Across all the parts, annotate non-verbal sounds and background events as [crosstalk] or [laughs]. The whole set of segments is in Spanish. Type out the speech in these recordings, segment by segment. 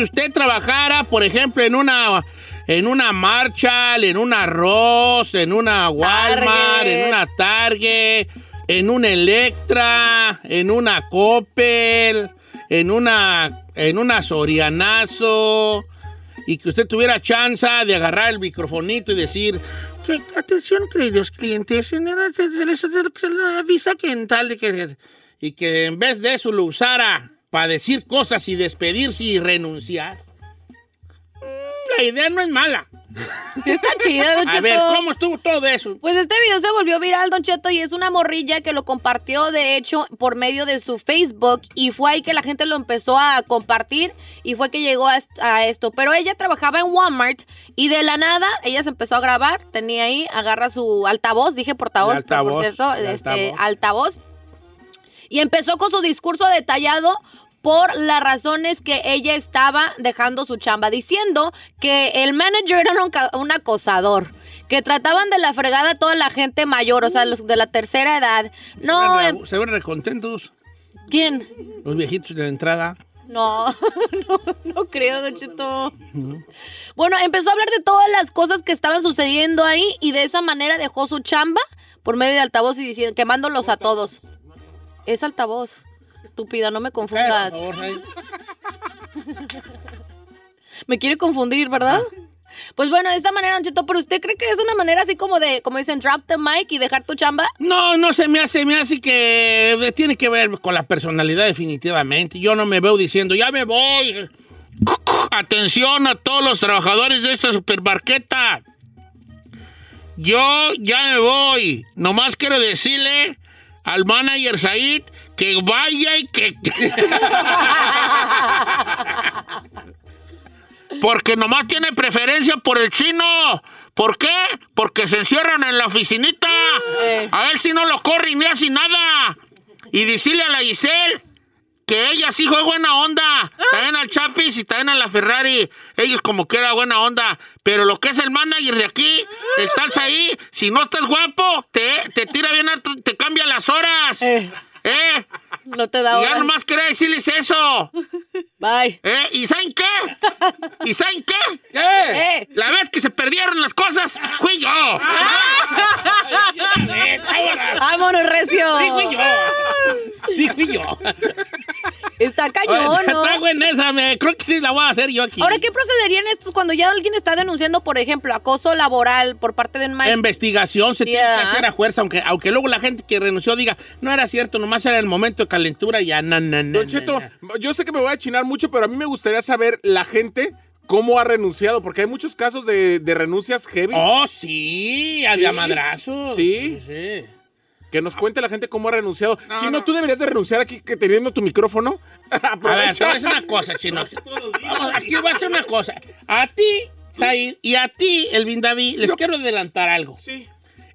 si usted trabajara, por ejemplo, en una en una Marshall, en una Ross, en una Walmart, Target. en una Target, en una Electra, en una Coppel, en una en una Sorianazo y que usted tuviera chance de agarrar el microfonito y decir que, atención, queridos clientes, se les avisa que en tal de que y que en vez de eso lo usara para decir cosas y despedirse y renunciar. La idea no es mala. Sí está chido, Don A Cheto. ver, ¿cómo estuvo todo eso? Pues este video se volvió viral, Don Cheto, y es una morrilla que lo compartió, de hecho, por medio de su Facebook, y fue ahí que la gente lo empezó a compartir, y fue que llegó a, est- a esto. Pero ella trabajaba en Walmart, y de la nada, ella se empezó a grabar, tenía ahí, agarra su altavoz, dije portavoz, pero por altavoz, cierto, este, altavoz. altavoz, y empezó con su discurso detallado por las razones que ella estaba dejando su chamba, diciendo que el manager era un, acosador. Que trataban de la fregada a toda la gente mayor, o sea, los de la tercera edad. No, se, em, ven, re- se ven recontentos ¿quién? los viejitos de la entrada. No, [laughs] no, no creo, Don Cheto. Bueno, empezó a hablar de todas las cosas que estaban sucediendo ahí y de esa manera dejó su chamba por medio de altavoz y diciendo, quemándolos a todos. Es altavoz. Estúpida, no me confundas. Por favor, ahí. [laughs] Me quiere confundir, ¿verdad? Pues bueno, de esta manera, Don Cheto, pero ¿usted cree que es una manera así como de, como dicen, drop the mic y dejar tu chamba? No, no se me hace, me hace que tiene que ver con la personalidad definitivamente. Yo no me veo diciendo, ya me voy. [laughs] Atención a todos los trabajadores de esta supermarqueta. Yo ya me voy. Nomás quiero decirle al manager Said que vaya y que... [laughs] Porque nomás tiene preferencia por el chino. ¿Por qué? Porque se encierran en la oficinita. Eh. A él si no lo corren ni hace nada. Y decirle a la Giselle que ella sí fue buena onda. También al Chapis y también a la Ferrari. Ellos como que era buena onda. Pero lo que es el manager de aquí, estás ahí. Si no estás guapo, te, te tira bien, harto, te cambia las horas. Eh. ¿Eh? No te da Y ya nomás quería decirles eso. [laughs] Bye. ¿Eh? ¿Y saben qué? ¿Y saben qué? Eh. La vez que se perdieron las cosas, fui yo. [laughs] Vámonos, Recio. Sí, fui yo. Sí, fui yo. Está cañón, ¿no? Está buena esa, me, creo que sí la voy a hacer yo aquí. Ahora, ¿qué procederían estos cuando ya alguien está denunciando, por ejemplo, acoso laboral por parte de un maestro? Investigación se tiene Yeah. que hacer a fuerza, aunque, aunque luego la gente que renunció diga, no era cierto, nomás era el momento de calentura y ya, na, na, na, Don na, Cheto, na. yo sé que me voy a chinar mucho, pero a mí me gustaría saber la gente cómo ha renunciado, porque hay muchos casos de, de renuncias heavy. Oh, sí, había Sí. madrazos. Sí. sí. Que nos cuente la gente cómo ha renunciado. Chino, tú deberías de renunciar aquí que teniendo tu micrófono. [laughs] A ver, te Aprovecha. voy a decir una cosa, chino. [laughs] Vamos, Aquí voy a hacer una cosa. A ti, Said, y a ti, Elvin David, les quiero adelantar algo. Sí.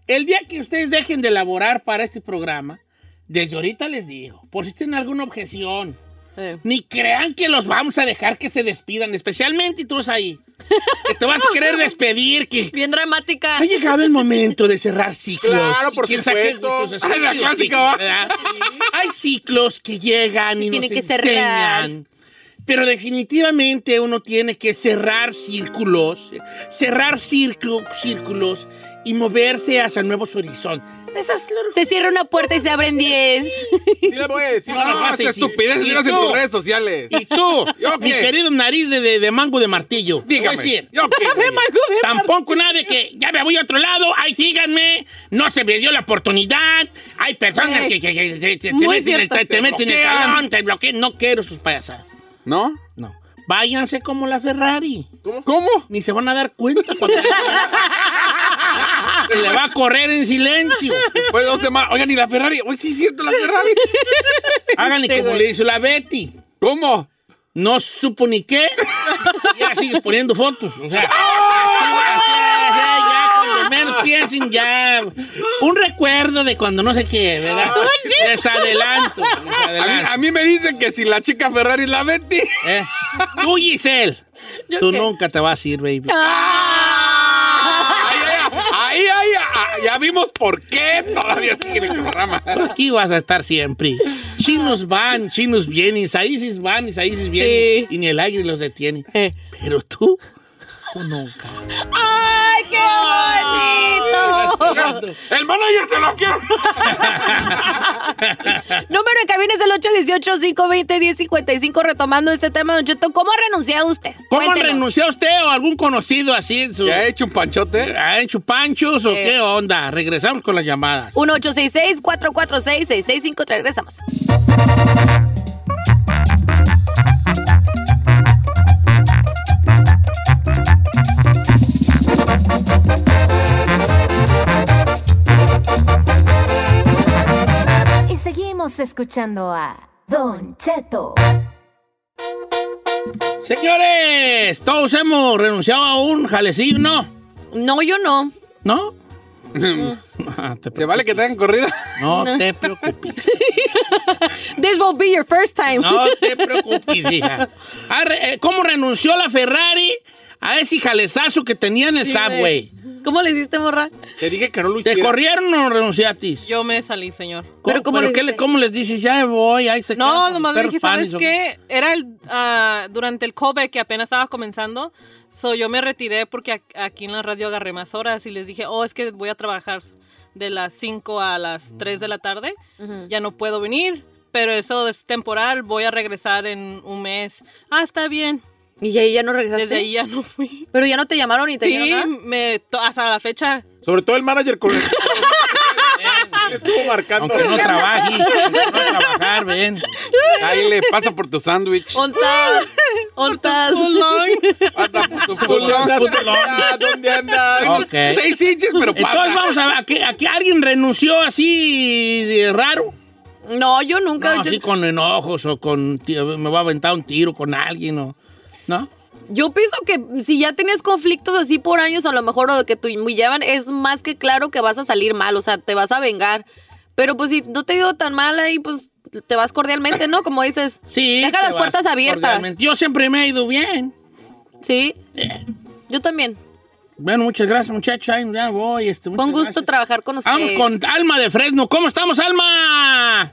El día que ustedes dejen de elaborar para este programa, desde ahorita les digo, por si tienen alguna objeción, Eh. ni crean que los vamos a dejar que se despidan, especialmente tú ahí. Que te vas a querer despedir, que [laughs] Bien dramática. ha llegado el momento de cerrar ciclos. Claro, por quién supuesto. pues, Ay, la clásica. Hay ciclos que llegan y Tiene nos que cerrar. enseñan. Pero definitivamente uno tiene que cerrar círculos, cerrar círculo- círculos y moverse hacia nuevos horizontes. Es lo- Se cierra una puerta y se abren 10. Sí le voy a decir. No, No, no, sí, estupidez ¿Y en tus redes sociales. Y tú, [laughs] ¿Yo mi qué? querido nariz de, de- de mango de martillo, te voy a Dígame. decir, ¿Yo qué, [laughs] güey? Tampoco nada de que ya me voy a otro lado, ay, síganme, no se me dio la oportunidad. Hay personas Ey. que, que- que- que- te, meten, el- te, te meten el talón, te bloquean. No quiero sus payasadas. ¿No? No. Váyanse como la Ferrari. ¿Cómo? ¿Cómo? Ni se van a dar cuenta cuando [laughs] se le va a correr en silencio. Pues dos semanas. Oigan, ¿y la Ferrari? Hoy sí es cierto la Ferrari. Háganle Sí, como güey. le hizo la Betty. ¿Cómo? No supo ni qué. Y ya sigue poniendo fotos. O sea, así, así, así, ya cuando menos piensen, ya. Un recuerdo de cuando no sé qué, ¿verdad? Les adelanto. les A mí, adelanto. a mí me dicen que si la chica Ferrari es la Betty. ¿Eh? Tú, Giselle. ¿Yo Tú qué? nunca te vas a ir, baby. Ahí, ya vimos por qué todavía [laughs] sigue en el programa. Aquí vas a estar siempre. chinos van, chinos vienen, Isaías van, Isaías vienen, y ni el aire los detiene. Eh. Pero tú, tú nunca. ¡Ay, qué bonito! El manager se lo quiere. [laughs] Número de cabina es el 818-520-1055. Retomando este tema, Don Cheto, ¿cómo ha renunciado usted? ¿Cómo Cuéntenos. renunciado usted o algún conocido así en su... ¿Ya ha hecho un panchote? ¿Ha hecho panchos o Eh. qué onda? Regresamos con las llamadas. 1866-446-6653. Regresamos. Escuchando a Don Cheto. Señores, todos hemos renunciado a un jalecillo, ¿no? No, yo no. ¿No? [laughs] Ah, te ¿Se vale que te hagan corrida? No te preocupes. [laughs] This will be your first time. No te preocupes, hija. Ah, eh, ¿Cómo renunció la Ferrari a ese jalezazo que tenía en el subway? ¿Cómo le hiciste, morra? Te dije que no lo ¿Te hiciera. corrieron o renunciaste? Yo me salí, señor. ¿Pero cómo le qué? ¿Cómo les dices? Ya voy, ahí se No, nomás le dije, ¿sabes ¿o qué? Era el, ah, durante el COVID que apenas estaba comenzando. So, yo me retiré porque aquí en la radio agarré más horas y les dije, oh, es que voy a trabajar de las 5 a las 3 de la tarde. Ya no puedo venir, pero eso es temporal. Voy a regresar en un mes. Ah, está bien. Y ya, ya no regresaste. Desde ahí ya no fui. Pero ya no te llamaron ni te Sí, nada. me, to- hasta la fecha. Sobre todo el manager con el... [laughs] Estuvo marcando. Aunque no trabajes, no trabajar, ven. Ahí le pasa por tu sándwich. ¿Ontas? ¿Ontas? Pasa por tu ¿Dónde andas? ¿Dónde andas? Ok. Seis inches, pero Entonces pasa. vamos a ver, ¿aquí, aquí alguien renunció así de raro? No, yo nunca. No, yo, así con enojos o con tío, me va a aventar un tiro con alguien o ¿no? yo pienso que si ya tienes conflictos así por años, a lo mejor o que te llevan, es más que claro que vas a salir mal, o sea, te vas a vengar. Pero pues si no te ha ido tan mal ahí, pues te vas cordialmente, ¿no? Como dices. [laughs] Sí. Deja las puertas abiertas. Yo siempre me he ido bien. Sí. Yo también. Bueno, muchas gracias, muchachos. Ay, Ya voy. Este, un gusto gracias. trabajar con usted. Vamos con Alma de Fresno. ¿Cómo estamos, Alma?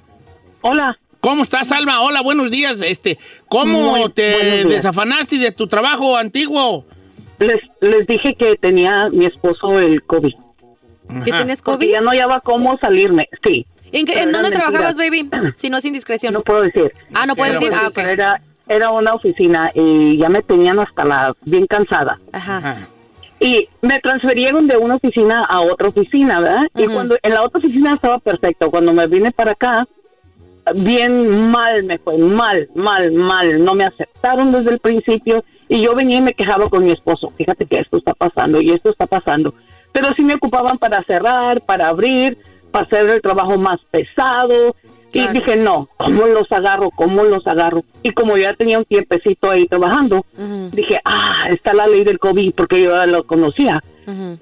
Hola. ¿Cómo estás, Alma? Hola, buenos días. Este, ¿cómo Muy te desafanaste de tu trabajo antiguo? Les, les dije que tenía mi esposo el COVID. ¿Que Ajá. tienes Porque COVID? ya no hallaba cómo salirme. Sí. ¿En, qué- dónde trabajabas, baby? [clears throat] Si no es indiscreción. No puedo decir. ah, no puedes Pero decir. Ah, ok. Era, era una oficina y ya me tenían hasta la bien cansada. Ajá. Ajá. Y me transferieron de una oficina a otra oficina, ¿verdad? Y cuando en la otra oficina estaba perfecto. Cuando me vine para acá, bien mal me fue, mal, mal, mal. No me aceptaron desde el principio y yo venía y me quejaba con mi esposo. Fíjate que esto está pasando y esto está pasando. Pero sí me ocupaban para cerrar, para abrir, para hacer el trabajo más pesado. Claro. Y dije, no, ¿cómo los agarro? ¿Cómo los agarro? Y como ya tenía un tiempecito ahí trabajando, dije, ah, está la ley del COVID porque yo ya lo conocía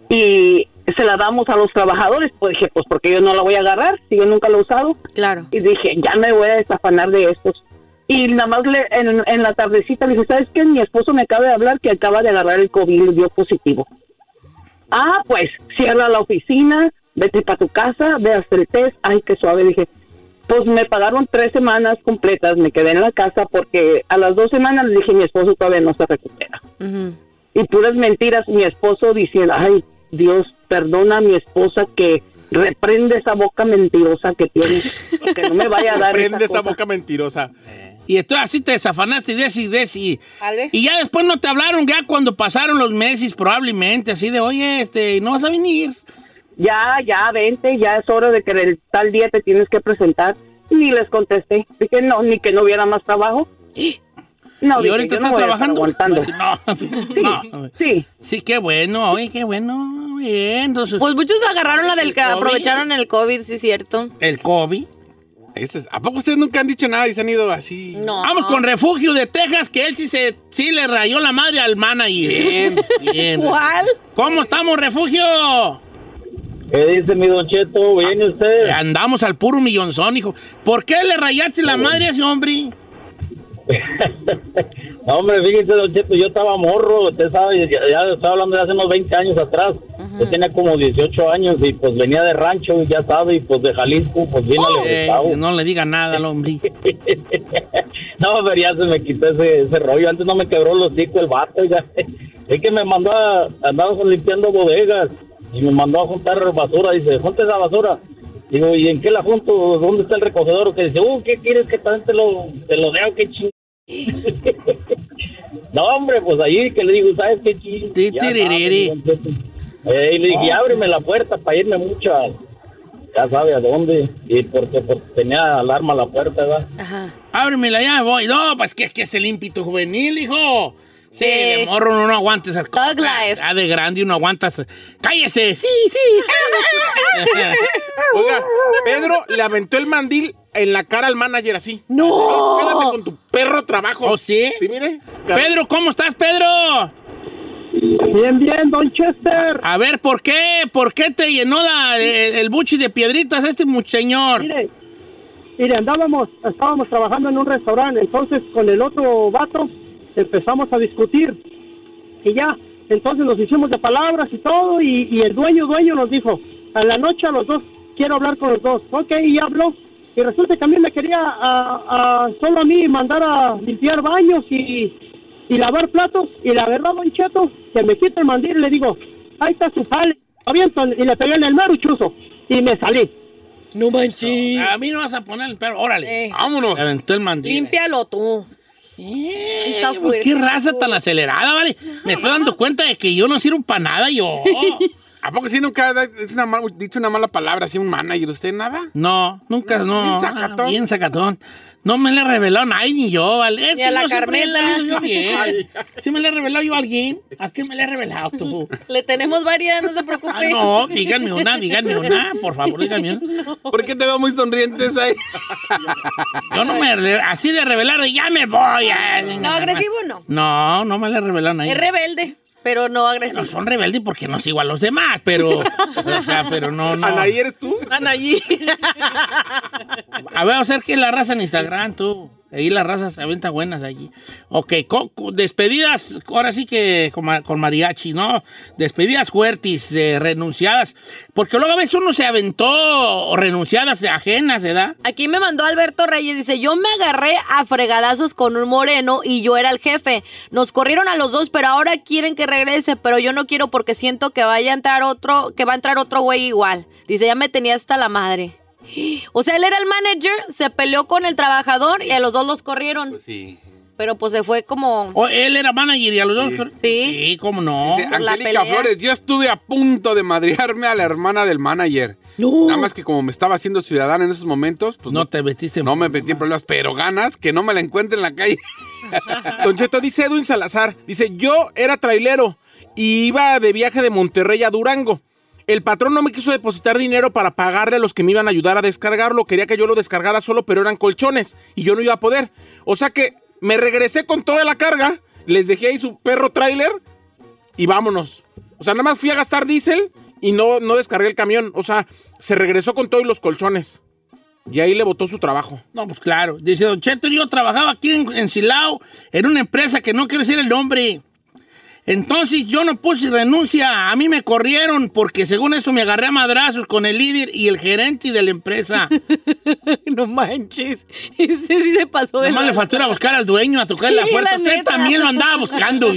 y se la damos a los trabajadores. Pues dije, pues porque yo no la voy a agarrar si yo nunca la he usado. Claro. Y dije, ya me voy a desafanar de estos. Y nada más le, en, en la tardecita le dije, ¿sabes qué? Mi esposo me acaba de hablar que acaba de agarrar el COVID y dio positivo. Ah, pues cierra la oficina, vete para tu casa, ve hasta el test. Ay, qué suave. Dije, pues me pagaron tres semanas completas, me quedé en la casa porque a las dos semanas le dije, mi esposo todavía no se recupera y puras mentiras. Mi esposo diciendo, ay, Dios, perdona a mi esposa que reprende esa boca mentirosa que tiene, que no me vaya a dar Prende esa cosa". boca mentirosa. Y entonces así te desafanaste y de ese. ¿Vale? Y ya después no te hablaron, ya cuando pasaron los meses, probablemente, así de, oye, este, no vas a venir. Ya, ya, vente, ya es hora de que el tal día te tienes que presentar. Ni les contesté, dije no, ni que no hubiera más trabajo. No, y dije, ahorita yo no estás trabajando. aguantando. [laughs] No, sí, no. Sí, Sí, qué bueno, oye, qué bueno. Bien, entonces, Pues muchos agarraron la del que aprovecharon el COVID, sí, cierto. el COVID. ¿A poco ustedes nunca han dicho nada y se han ido así? No. Vamos con Refugio de Texas, que él sí se sí le rayó la madre al manager. Bien, bien. [laughs] ¿Cuál? ¿Cómo estamos, Refugio? ¿Qué dice mi Don Cheto? ¿Viene usted? Andamos al puro millonzón, hijo. ¿Por qué le rayaste la madre a ese hombre? No, [laughs] hombre, fíjese, Don Cheto, yo estaba morro, usted sabe, ya, ya estaba hablando de hace unos 20 años atrás. Yo tenía como 18 años y pues venía de rancho, ya sabe, y pues de Jalisco, pues vino al Eh, no le diga nada al hombre. [laughs] No, pero ya se me quitó ese, ese rollo. Antes no me quebró los hocico el vato, ya. [laughs] Es que me mandó a, andaba limpiando bodegas y me mandó a juntar basura. Dice, junta esa basura. Digo, ¿y en qué la junto? ¿Dónde está el recogedor? Que dice, uh, ¿qué quieres que te lo, te lo deo? ¿Qué ching... [laughs] no, hombre, pues ahí que le digo, ¿sabes qué ching? Ti, Ya eh, y le dije, ábreme la puerta para irme mucho a- ya sabe a dónde. Y porque, porque tenía alarma la puerta, ¿verdad? Ajá. Ábremela ya, voy. No, pues que es que es el ímpetu juvenil, hijo. Sí, Sí. de morro uno no aguanta esas cosas. life. Ya de grande uno aguanta. esas- ¡Cállese! ¡Sí, sí! [laughs] [laughs] Oiga, Pedro le aventó el mandil en la cara al manager así. ¡No! Quédate con tu perro trabajo. ¿Oh, sí? Sí, mire. Pedro, ¿cómo estás, Pedro? Bien, bien, Don Chester. A ver, ¿por qué? ¿Por qué te llenó la- el, el buchi de piedritas este señor? Mire, mire, andábamos, estábamos trabajando en un restaurante, entonces con el otro vato empezamos a discutir y ya, entonces nos hicimos de palabras y todo y, y el dueño, dueño nos dijo, a la noche a los dos, quiero hablar con los dos, ok, y habló. Y resulta que a mí me quería a, a- solo a mí mandar a limpiar baños y, y lavar platos y la verdad, Don Cheto, que me quita el mandil y le digo, ahí está su jale, aviento y le pegué en el mero chuzo y me salí. No manches. A mí no vas a poner el perro. Órale. Eh. Vámonos. Aventó el mandil. Límpialo tú. Eh, Está pues, fuerte. qué raza tan acelerada, ¿vale? Me estoy dando cuenta de que yo no sirvo para nada, yo. [laughs] ¿A poco sí nunca ha dicho una, mala palabra así un manager? ¿Usted nada? No, nunca, no. Bien sacatón. Ah, bien sacatón. No me le revelado a nadie ni yo, ¿vale? Es Ni a la Carmela. yo bien. ¿Sí me le he revelado yo a alguien? ¿A quién me le he revelado tú? [laughs] Le tenemos varias, no se Ah, preocupe. no, díganme una, díganme una, por favor, díganme una. [laughs] ¿Por qué te veo muy sonrientes ahí? Yo no me, así de revelar, de, ya me voy. ya, No, agresivo no. No, no me le he revelado a nadie. Es rebelde, pero no agresivo. No, son rebeldes porque no sigo a los demás, pero, o sea, pero no, no. Anaí, ¿eres tú? Anaí. A ver, a ver qué es la raza en Instagram, tú. Ahí las razas se aventan buenas allí. Ok, despedidas, ahora sí que con mariachi, ¿no? Despedidas fuertes, eh, renunciadas. Porque luego a veces uno se aventó renunciadas de ajenas, ¿verdad? Aquí me mandó Alberto Reyes, dice, yo me agarré a fregadazos con un moreno y yo era el jefe. Nos corrieron a los dos, pero ahora quieren que regrese, pero yo no quiero porque siento que vaya a entrar otro, que va a entrar otro güey igual. Dice, ya me tenía hasta la madre. O sea, él era el manager, se peleó con el trabajador y a los dos los corrieron. Sí. Pero pues se fue como... O él era manager y a los dos. Sí. Sí, cómo no. Dice, Angélica. Flores, yo estuve a punto de madrearme a la hermana del manager. Nada más que como me estaba haciendo ciudadana en esos momentos, pues No no, te metiste en- no me metí en problemas, pero ganas que no me la encuentre en la calle. [laughs] Don Cheto, dice Edwin Salazar, dice, yo era trailero y iba de viaje de Monterrey a Durango. El patrón no me quiso depositar dinero para pagarle a los que me iban a ayudar a descargarlo. Quería que yo lo descargara solo, pero eran colchones y yo no iba a poder. O sea que me regresé con toda la carga, les dejé ahí su perro trailer y vámonos. O sea, nada más fui a gastar diésel y no, no descargué el camión. O sea, se regresó con todo y los colchones. Y ahí le botó su trabajo. No, pues claro. Dice, Don Cheto, yo trabajaba aquí en, en Silao, en una empresa que no quiero decir el nombre. Entonces yo no puse renuncia. A mí me corrieron porque según eso me agarré a madrazos con el líder y el gerente de la empresa. [laughs] no manches. Ese sí se pasó de Nomás le faltó ir a buscar al dueño a tocar la puerta. la Usted neta. también lo andaba buscando.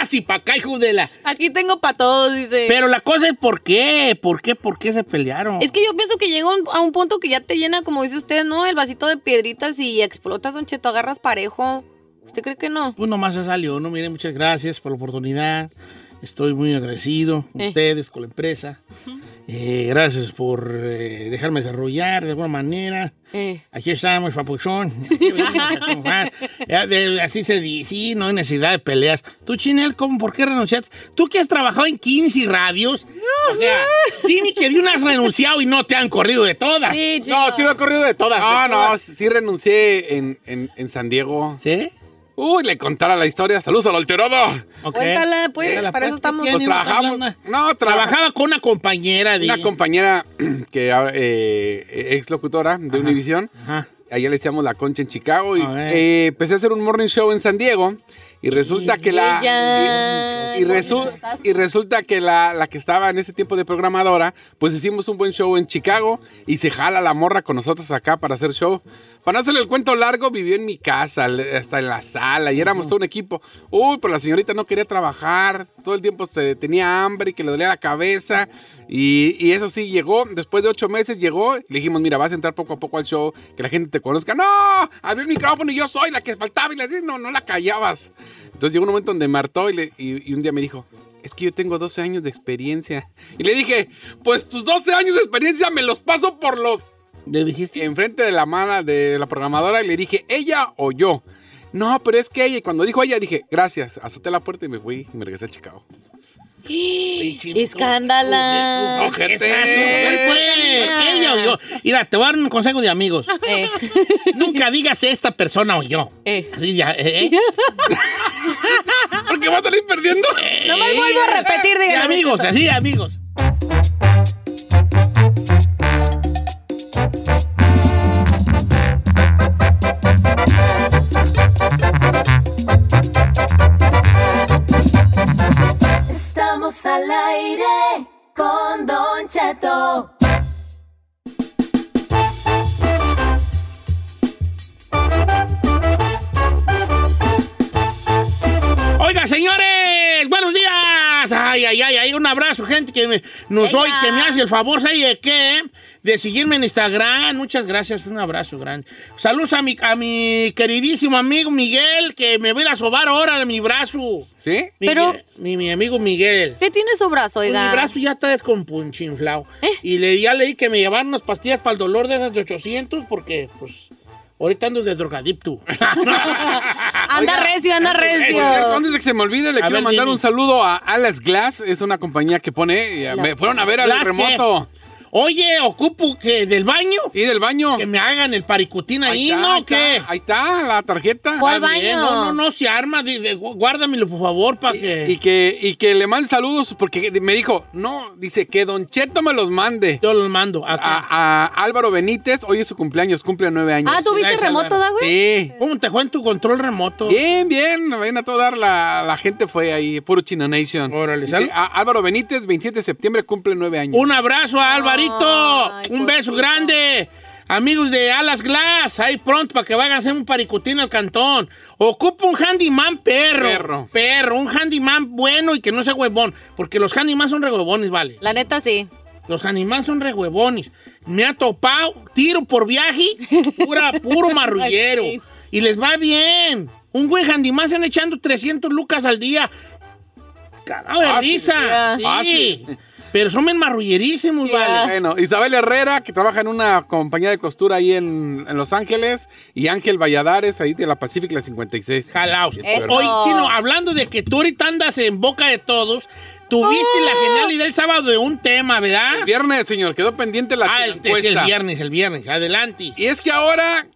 Así para acá, hijo de la... Aquí tengo para todos, dice. Pero la cosa es ¿por qué? ¿Por qué? ¿Por qué se pelearon? Es que yo pienso que llega un- a un punto que ya te llena, como dice usted, ¿no? El vasito de piedritas y explotas, Don Cheto, agarras parejo. ¿Usted cree que no? Pues nomás se salió, ¿no? Miren, muchas gracias por la oportunidad. Estoy muy agradecido con Eh. ustedes, con la empresa. Eh, gracias por eh, dejarme desarrollar de alguna manera. Eh. Aquí estamos, papuchón. [laughs] Así se dice, sí, no hay necesidad de peleas. Tú, Chinel, ¿cómo, ¿por qué renunciaste? Tú que has trabajado en 15 radios. O sea, dime que de una has renunciado y no te han corrido de todas. Sí. No, sí lo he corrido de todas. No, de no, todas. sí renuncié en, en, en San Diego. ¿Sí? Uy, le contara la historia. Saludos al alterado. Ok. Cuéntala, pues, Cuéntala, para eso ¿qué estamos. Pues trabajamos. No, trabajaba. Trabajaba con una compañera de... Una compañera [clears throat] que ahora, eh, ex locutora de Univision. Ajá. allá le decíamos La Concha en Chicago. Y eh, empecé a hacer un morning show en San Diego. Y resulta que la. Y, y resu- y resulta que la, la que estaba en ese tiempo de programadora, pues hicimos un buen show en Chicago y se jala la morra con nosotros acá para hacer show. Para no hacerle el cuento largo, vivió en mi casa, hasta en la sala, y éramos todo un equipo. Uy, pero la señorita no quería trabajar, todo el tiempo se tenía hambre y que le dolía la cabeza. Y, y eso sí, llegó, después de ocho meses llegó, y le dijimos, mira, vas a entrar poco a poco al show, que la gente te conozca. No, abrió el micrófono y yo soy la que faltaba y le dije, no, no la callabas. Entonces llegó un momento donde y, le- y- y un día me dijo, es que yo tengo 12 años de experiencia. Y le dije, pues tus 12 años de experiencia me los paso por los... ¿Le dijiste? Enfrente de la mana de la programadora y le dije, ¿ella o yo? No, pero es que ella. Y cuando dijo ella, dije, gracias. Azoté la puerta y me fui y me regresé a Chicago. Escándala. ¿Ella o yo? Mira, te voy a dar un consejo de amigos. Eh, [laughs] Nunca digas esta persona o yo. eh. Así ya, ¿eh? [laughs] Porque va a salir perdiendo. Nomás vuelvo a repetir, De amigos, así, amigos. Al aire con Don Cheto. Oiga, señores, buenos días. Ay, ay, ay, un abrazo, gente que me, nos hoy, que me hace el favor, ¿sabe de qué? De seguirme en Instagram. Muchas gracias, un abrazo grande. Saludos a mi, a mi queridísimo amigo Miguel, que me va a ir a sobar ahora mi brazo. ¿Sí? Miguel, Pero- Mi, mi amigo Miguel. ¿Qué tiene su brazo, Pues oiga? mi brazo ya está descompunchinflado. ¿Eh? Y le, ya leí que me llevaron unas pastillas para el dolor de esas de 800 porque, pues, ahorita ando de drogadicto. [laughs] Anda recio, anda recio. Antes de que se me olvide, le A quiero ver, mandar dime. un saludo a Alex Glass. Es una compañía que pone. eh, Me fueron a ver al remoto. Oye, ocupo que del baño Sí, del baño. que me hagan el paricutín ahí, está, ¿no? ahí ¿Qué? está, Ahí está la tarjeta. ¿Cuál Está bien, baño? No, no, no, se arma. di- guárdamelo, por favor, para que... Y que, y que le mande saludos porque me dijo, no, dice que Don Cheto me los mande. Yo los mando. A, a Álvaro Benítez, hoy es su cumpleaños, cumple nueve años. Ah, ¿tuviste remoto, Álvaro. da, güey? Sí. ¿Cómo te fue en tu control remoto? Bien, bien, ven a todo dar la, la gente fue ahí, puro Chino Nation. Órale, Dice, a- Álvaro Benítez, 27 de septiembre, cumple nueve años. Un abrazo a Alvarito. Ay, un beso grande. Amigos de Alas Glass, ahí pronto para que vayan a hacer un paricutín al cantón. Ocupa un handyman perro. Perro. Perro, un handyman bueno y que no sea huevón. Porque los handyman son re huevones, vale. La neta, sí. Los handyman son re huevones. Me ha topado, tiro por viaje, pura, puro [laughs] marrullero. Ay, sí. Y les va bien. Un buen handyman se han echando 300 lucas al día. Cagado de Fácil. risa. Sí. Pero son bien marrullerísimos, Ya. vale. Bueno, Isabel Herrera, que trabaja en una compañía de costura ahí en, en Los Ángeles, y Ángel Valladares, ahí de la Pacific, la 56. Jalaos. Oye, Chino, hablando de que tú ahorita andas en boca de todos, tuviste la genialidad el sábado de un tema, ¿verdad? El viernes, señor, quedó pendiente la ah, el, es encuesta. el viernes, el viernes. Adelante. Y es que ahora,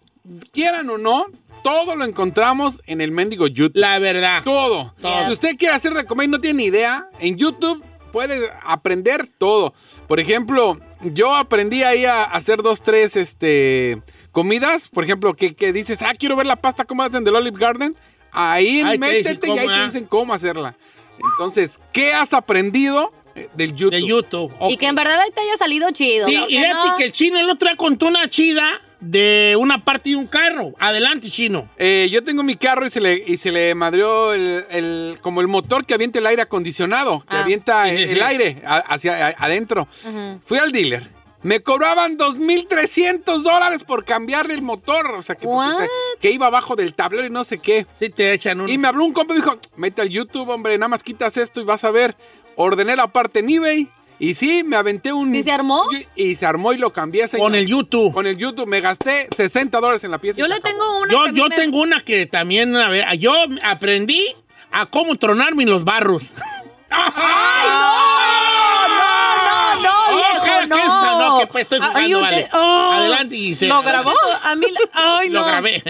quieran o no, todo lo encontramos en el mendigo YouTube. La verdad. Todo. Todo. Si usted quiere hacer de comer y no tiene ni idea, en YouTube puede aprender todo. Por ejemplo, yo aprendí ahí a hacer dos, tres este, comidas. Por ejemplo, que, que dices, ah, quiero ver la pasta cómo hacen del Olive Garden. Ahí métete y ahí te ah. dicen cómo hacerla. Entonces, ¿qué has aprendido eh, del YouTube? De YouTube. Y que en verdad ahí te haya salido chido. Sí, y Que fíjate no- que el chino el otro día contó una chida de una parte de un carro. Adelante, chino. Eh, yo tengo mi carro y se le, y se le madrió el, el- como el motor que avienta el aire acondicionado, que Ah. avienta el aire a- hacia a- adentro. Fui al dealer. Me cobraban 2.300 dólares por cambiarle el motor. O sea, que, porque, que iba abajo del tablero y no sé qué. Sí, te echan un. Y me habló un compa y me dijo, mete al YouTube, hombre, nada más quitas esto y vas a ver. Ordené la parte en eBay. Y sí, me aventé un... ¿Sí se armó? Y, y se armó y lo cambié, señor. Con el YouTube. Con el YouTube. Me gasté 60 dólares en la pieza. y Yo le acabó. tengo una Yo, que yo me- tengo una que también, a ver, yo aprendí a cómo tronarme en los barros. [laughs] ¡No, no, no, Oh, viejo, cada no! quien sa- no, Ándale, pues estoy Ah, jugando, vale. oh. Adelante, Giselle. ¿Lo grabó? A mí, ay, Lo no. grabé.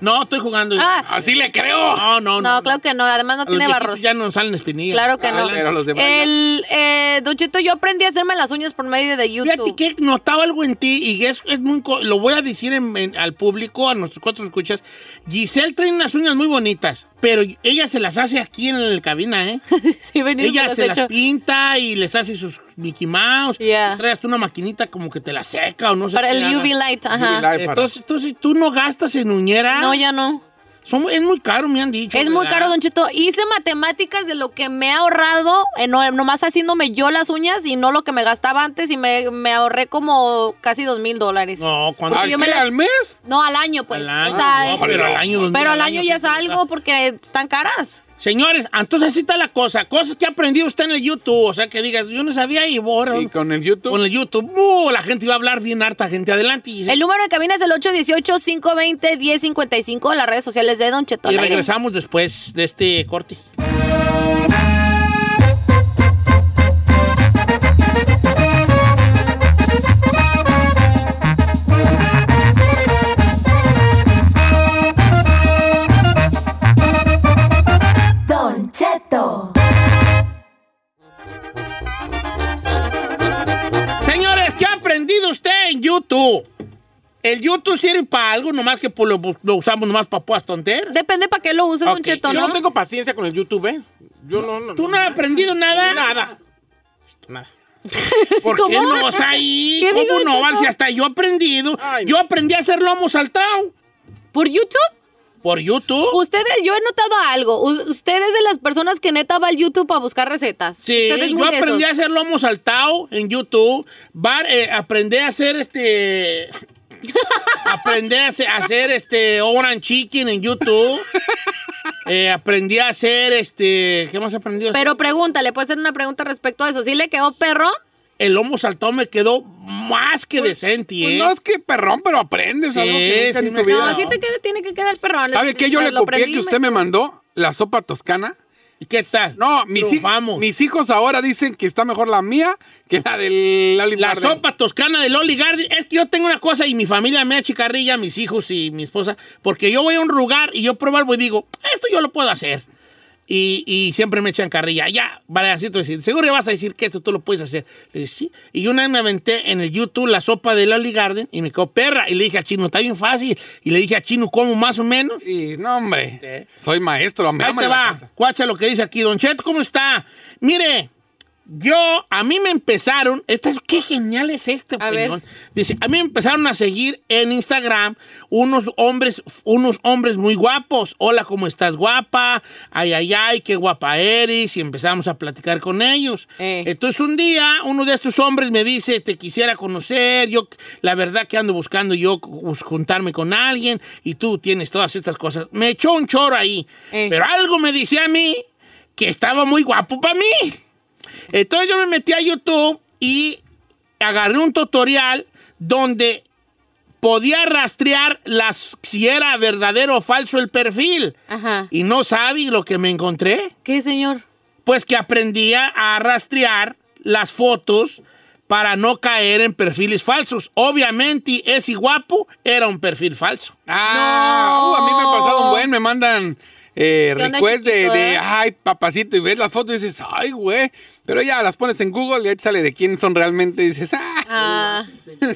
No, estoy jugando. Ah. Así le creo. No, no, No, claro que no. Además no A tiene barros. Ya no salen espinillas. Claro que no. pero los de Brian. El, eh, Don Cheto, yo aprendí a hacerme las uñas por medio de YouTube. Fíjate que he notado algo en ti y es, es muy, lo voy a decir en- en- al público, a nuestros cuatro escuchas. Giselle trae unas uñas muy bonitas, pero ella se las hace aquí en la cabina, ¿eh? [laughs] sí, venido ella se las pinta y les hace sus Mickey Mouse. Yeah. Traes tú una maquinita como que te la seca o no sé. Para el. UV light, ajá. UV light. para- Entonces, entonces, tú no gastas en uñera. No, ya no. Son- es muy caro, me han dicho. Es muy caro, Don Cheto. Hice matemáticas de lo que me he ahorrado, eh, no, nomás haciéndome yo las uñas y no lo que me gastaba antes y me, me ahorré como casi dos mil dólares. No, cuando ¿Al yo me la- ¿Al mes? No, al año, pues. Al año, O sea, no, pero al año, pero al al año ya es ¿qué te algo porque están caras. Señores, entonces así está la cosa. Cosas que ha aprendido usted en el YouTube. O sea, que digas, yo no sabía y borra. Y con el YouTube. Con el YouTube, uh, la gente iba a hablar bien harta gente. Adelante. El número de cabina es el 818-520-1055, las redes sociales de Don Cheto. Y regresamos después de este corte. Aprendido usted en YouTube? El YouTube sirve para algo, nomás que pues, lo, lo usamos nomás para puas tonteras. Depende para qué lo uses, Ok, Cheto, Yo ¿no? tengo paciencia con el YouTube, ¿eh? Yo no. no ¿Tú no has aprendido nada? Nada. Nada. [laughs] ¿Por qué ¿Cómo? no? ahí? [laughs] ¿Qué digo, ¿Cómo no? Si hasta yo he aprendido. Ay, yo aprendí a hacer lomo saltado ¿Por YouTube? Por YouTube. Ustedes, yo he notado algo. U- usted es de las personas que neta va al YouTube a buscar recetas. Sí, yo aprendí a hacer lomo saltado en YouTube. Bar- eh, aprendí a hacer este. [laughs] aprendí a hacer, hacer este orange chicken en YouTube. Eh, aprendí a hacer este. ¿Qué más aprendí hacer? Pero pregúntale, puede ser una pregunta respecto a eso. ¿Sí le quedó perro? El lomo saltado me quedó más que decente, Pues ¿eh? no es que perrón, pero aprendes Sí, algo que nunca sí en me tu vida. quedó. No, sí te queda- tiene que quedar perro. ¿Sabe qué? Yo le copié que usted me mandó la sopa toscana. ¿Y qué tal? No, mis, hij- mis hijos ahora dicen que está mejor la mía que la del Olive La Garden. sopa toscana de Loli Garden. Es que yo tengo una cosa y mi familia me achicarrilla, mis hijos y mi esposa, porque yo voy a un lugar y yo pruebo algo y digo, esto yo lo puedo hacer. Y, y siempre me echan carrilla. Ya, vale, así tú decir, seguro vas a decir que esto tú lo puedes hacer. Le dije, sí. Y yo una vez me aventé en el YouTube la sopa de Loli Garden y me quedó perra. Y le dije a Chino, está bien fácil. Y le dije a Chino, ¿cómo más o menos? Y no, hombre, soy maestro. me Ahí te va. Cuacha lo que dice aquí. Don Cheto, ¿cómo está? Mire, yo, a mí me empezaron, esta es- qué genial es este, A ver. Dice, a mí me empezaron a seguir en Instagram unos hombres, unos hombres muy guapos. Hola, ¿cómo estás, guapa? Ay, ay, ay, qué guapa eres. Y empezamos a platicar con ellos. Eh. Entonces un día, uno de estos hombres me dice, te quisiera conocer, yo, la verdad que ando buscando yo juntarme con alguien y tú tienes todas estas cosas. Me echó un choro ahí. Eh. Pero algo me dice a mí que estaba muy guapo para mí. Entonces yo me metí a YouTube y agarré un tutorial donde podía rastrear las, si era verdadero o falso el perfil. Ajá. Y no sabe lo que me encontré. ¿Qué, señor? Pues que aprendía a rastrear las fotos para no caer en perfiles falsos. Obviamente, ese guapo era un perfil falso. Ah, No. uh, a mí me ha pasado un buen, me mandan eh, ¿Qué onda, request de, eh? ay, papacito, y ves las fotos y dices, ay, güey. Pero ya las pones en Google y ahí te sale de quién son realmente y dices, ah. Ah. [laughs]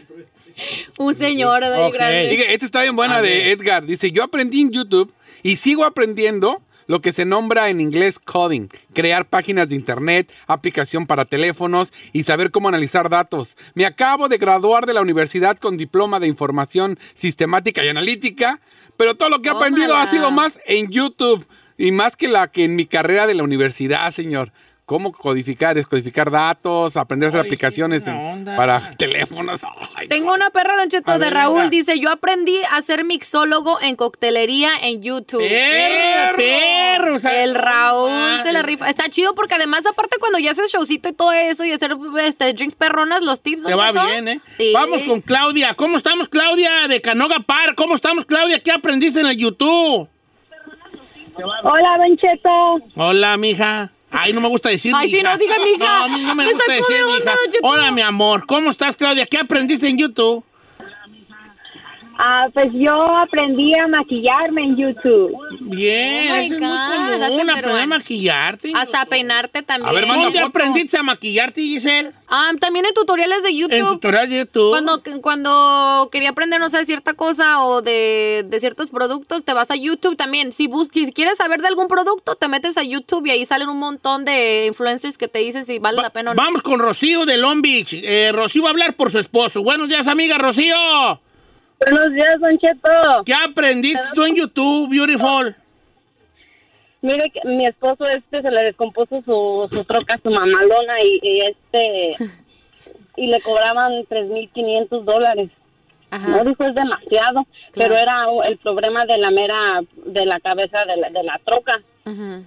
un señor de Ok. grande. Esta está bien buena de. Edgar. Dice, yo aprendí en YouTube y sigo aprendiendo lo que se nombra en inglés coding, crear páginas de internet, aplicación para teléfonos y saber cómo analizar datos. Me acabo de graduar de la universidad con diploma de información sistemática y analítica, pero todo lo que he aprendido ha sido más en YouTube y más que la que en mi carrera de la universidad, señor. Cómo codificar, descodificar datos, aprender a hacer Ay, aplicaciones en- para [laughs] teléfonos. Ay, Tengo una perra, Don Cheto, de ver, Raúl. Dice, yo aprendí a ser mixólogo en coctelería en YouTube. ¡Perro! ¡Perro! O sea, El Raúl ah, se la rifa. Está chido porque además, aparte, cuando ya haces showcito y todo eso y hacer este, drinks perronas, los tips, Te va Cheto. bien, ¿eh? Sí. Vamos con Claudia. ¿Cómo estamos, Claudia, de Canoga Par? ¿Cómo estamos, Claudia? ¿Qué aprendiste en el YouTube? Hola, Don Cheto. Hola, mija. Ay, no me gusta decir Ay, sí, mija. no, diga mija. No, a mí no me, Me gusta decir Cheto. Hola, mi amor. ¿Cómo estás, Claudia? ¿Qué aprendiste en YouTube? Ah, pues yo aprendí a maquillarme en YouTube. Bien, Oh my eso es God, muy a común, aprender a maquillarte. Hasta peinarte también. A ver, ¿Dónde aprendiste a maquillarte, Giselle? Ah, también en tutoriales de YouTube. En tutorial de YouTube. Cuando, cuando quería aprender, no sé, cierta cosa o de, de ciertos productos, te vas a YouTube también. Si, bus si quieres saber de algún producto, te metes a YouTube y ahí salen un montón de influencers que te dicen si vale la pena o no. Vamos con Rocío de Long Beach. Eh, Rocío va a hablar por su esposo. Buenos días, amiga Rocío. Buenos días, Don Cheto. ¿Qué aprendiste tú en YouTube, Beautiful? Mire que mi esposo este se le descompuso su, su troca, su mamalona y, y este y le cobraban 3.500 dólares. Ajá. No dijo es demasiado, pero era el problema de la mera de la cabeza de la, de la troca.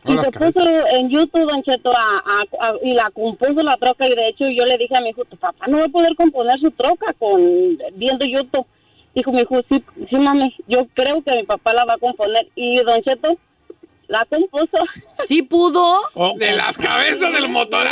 Y se puso en YouTube, Don Cheto, a, a- a- y la compuso la troca. Y de hecho, yo le dije a mi hijo, tu papá no va a poder componer su troca con viendo YouTube. Dijo mi hijo, sí, sí, mami, yo creo que mi papá la va a componer. Y Don Cheto la compuso. [laughs] Sí pudo. Oh, De las cabezas del motor.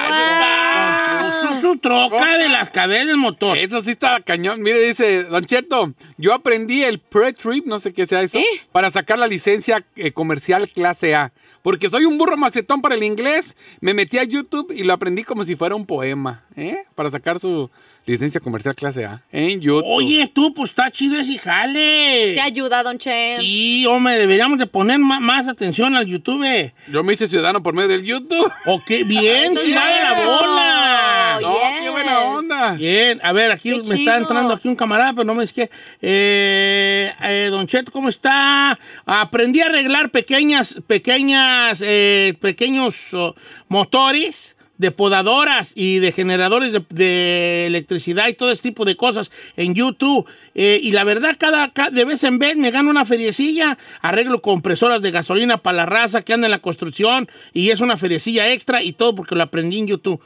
Puso su troca de las cadenas del motor. Eso sí está cañón. Mire, dice Don Cheto, yo aprendí el pre-trip, no sé qué sea eso, ¿Eh? para sacar la licencia eh, comercial clase A. Porque soy un burro macetón para el inglés, me metí a YouTube y lo aprendí como si fuera un poema, ¿eh? Para sacar su licencia comercial clase A en YouTube. Oye, tú, pues está chido ese jale. Te ayuda, Don Che. Sí, hombre, deberíamos de poner más atención al YouTube. Yo me hice ciudadano por medio del YouTube. Ok, bien, tirada la bola. No, qué yes. buena onda. Bien, a ver, aquí Qué me está entrando aquí un camarada, pero no me es que. Eh, eh, don Cheto, ¿cómo está? Aprendí a arreglar pequeñas, pequeñas, eh, pequeños oh, motores de podadoras y de generadores de, electricidad y todo ese tipo de cosas en YouTube. Eh, y la verdad, cada, ca- de vez en vez me gano una feriecilla, arreglo compresoras de gasolina para la raza que anda en la construcción y es una feriecilla extra y todo porque lo aprendí en YouTube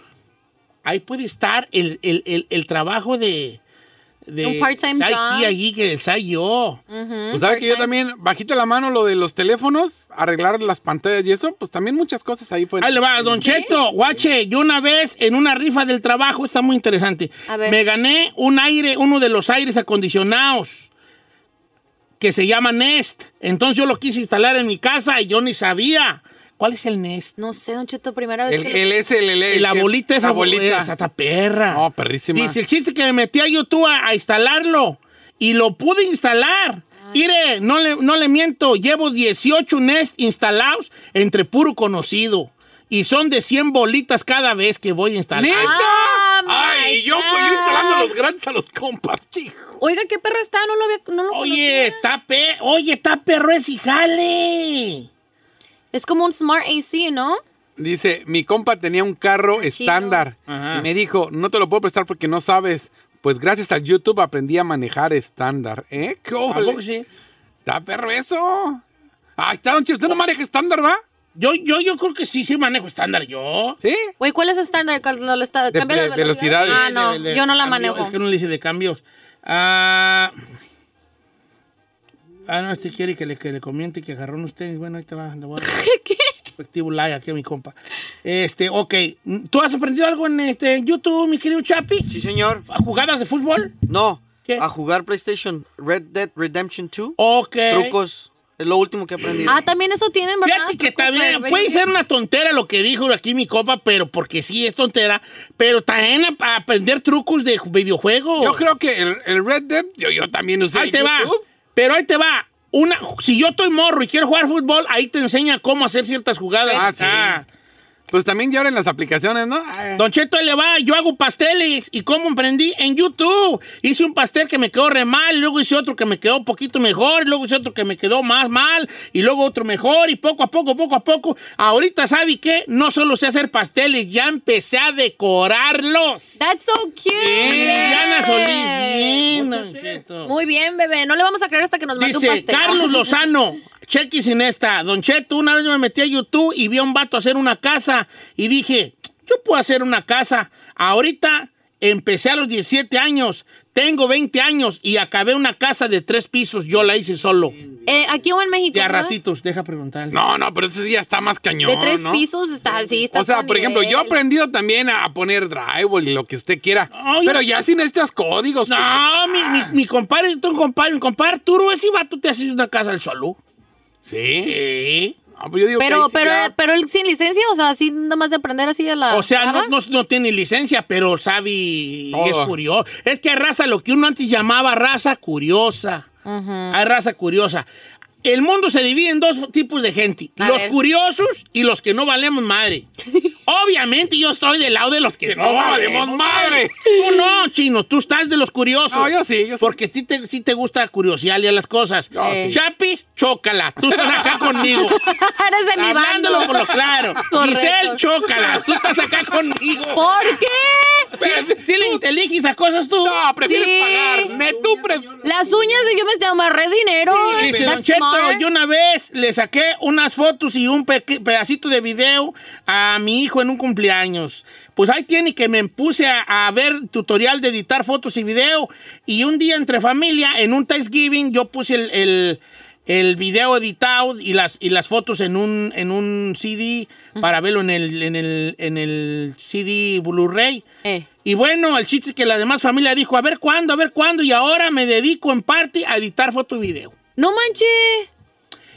ahí puede estar el- el- el trabajo de, de Un part-time job. Allí que soy yo. Pues sabe que yo también, bajita la mano lo de los teléfonos, arreglar las pantallas y eso, pues también muchas cosas ahí fueron. Ahí le va, Don Cheto, guache, yo una vez en una rifa del trabajo, está muy interesante, A ver. me gané un aire, uno de los aires acondicionados que se llama Nest. Entonces yo lo quise instalar en mi casa y yo ni sabía. ¿Cuál es el Nest? No sé, Don Cheto, primera vez El, que lo- el SLL. Y la que- bolita esa La bolita. Esa está perra. No, perrísima. Dice el chiste que me metí a YouTube a, a instalarlo y lo pude instalar. Mire, no le, no le miento, llevo 18 Nest instalados entre puro conocido. Y son de 100 bolitas cada vez que voy a instalar. ¿Neta? Ah, Ay, yo, pues, yo instalando los grandes a los compas, chico. Oiga, ¿qué perro está? No lo había. No lo Oye, conocía. está pe oye, está perro ese y jale. Es como un Smart AC, ¿no? Dice, mi compa tenía un carro estándar Ajá. y me dijo, no te lo puedo prestar porque no sabes. Pues gracias al YouTube aprendí a manejar estándar. ¿Eh? ¿Qué ¿A sí? Está perro eso. Ahí está, don Chico. Usted no maneja estándar, ¿va? Yo, yo, yo creo que sí, sí manejo estándar yo. ¿Sí? Güey, ¿cuál es estándar? ¿Cuál- lo está- De- ¿Cambia de de velocidades. Ah, no, De- de- yo no la cambio, manejo. Es que no le dice de cambios. Ah, ah, no, este quiere que le, que le comiente que agarró unos tenis. Bueno, ahí te va. Le voy a [laughs] ¿Qué? respectivo like aquí a mi compa. Este, ok. ¿Tú has aprendido algo en este YouTube, mi querido Chapi? Sí, señor. ¿A ¿Jugadas de fútbol? No, ¿Qué? a jugar PlayStation Red Dead Redemption 2. Ok. Trucos. Es lo último que he aprendido. Ah, también eso tienen, ¿verdad? Fíjate que también puede ser una tontera lo que dijo aquí mi copa, pero porque sí es tontera, pero también a, a aprender trucos de videojuegos. Yo creo que el, el Red Dead, yo, yo también usé Ahí te va. Pero ahí te va. Una, si yo estoy morro y quiero jugar fútbol, ahí te enseña cómo hacer ciertas jugadas. Ah, sí. Pues también ya abren las aplicaciones, ¿no? Ay, Don Cheto, ahí le va. Yo hago pasteles. ¿Y cómo emprendí? En YouTube. Hice un pastel que me quedó re mal, luego hice otro que me quedó un poquito mejor, luego hice otro que me quedó más mal, y luego otro mejor, y poco a poco, poco a poco. Ahorita, ¿sabe qué? No solo sé hacer pasteles, ya empecé a decorarlos. That's so cute. Diana Solís. Bien, Don Cheto. Muy bien, bebé. No le vamos a creer hasta que nos mande un pastel. Carlos Lozano, cheque sin esta. Don Cheto, una vez me metí a YouTube y vi a un vato hacer una casa y dije, yo puedo hacer una casa. Ahorita empecé a los 17 años, tengo 20 años y acabé una casa de tres pisos, yo la hice solo. Eh, aquí o en México. De a ¿verdad? ratitos, deja preguntar. No, no, pero ese sí ya está más cañón, De tres ¿no? pisos está así, está O sea, por ejemplo, yo he nivel. aprendido también a poner drywall y lo que usted quiera. Ay, pero ya sin estos códigos. No, mi, mi, mi compadre, tu compadre, mi compadre Arturo, ese vato te haces una casa al solo. Sí. Sí. No, pues yo digo que Pero, sí pero, ya- pero él sin licencia, o sea, así nada más de aprender así a la. O sea, no, no, no tiene licencia, pero sabe y Todo. es curioso. Es que hay raza, lo que uno antes llamaba raza curiosa. Hay raza curiosa. El mundo se divide en dos tipos de gente. A los ver. curiosos y los que no valemos madre. [laughs] Obviamente yo estoy del lado de los que, no, valemos madre. Tú no, chino, tú estás de los curiosos. No, yo sí, yo sí. Porque a ti te, sí te gusta curiosearle a las cosas. Yo sí. Chapis, chócala. Tú estás acá [laughs] conmigo. Eres de mi bando. Hablándolo por lo claro. Correcto. Giselle, chócala. Tú estás acá conmigo. ¿Por qué? ¿Sí, sí le inteliges a cosas tú? No, prefieres Sí. pagar. Ne, tú pref- Las uñas y yo me amarré dinero. Dice That's Don Cheto, smart. yo una vez le saqué unas fotos y un peque- pedacito de video a mi hijo en un cumpleaños. Pues ahí tiene que me puse a, a ver tutorial de editar fotos y video. Y un día entre familia, en un Thanksgiving, yo puse el, el- el video editado y las, y las fotos en un, en un CD para verlo en el, en el, en el CD Blu-ray. Eh. Y bueno, el chiste es que la demás familia dijo, a ver cuándo, a ver cuándo, y ahora me dedico en parte a editar foto y video. No manches.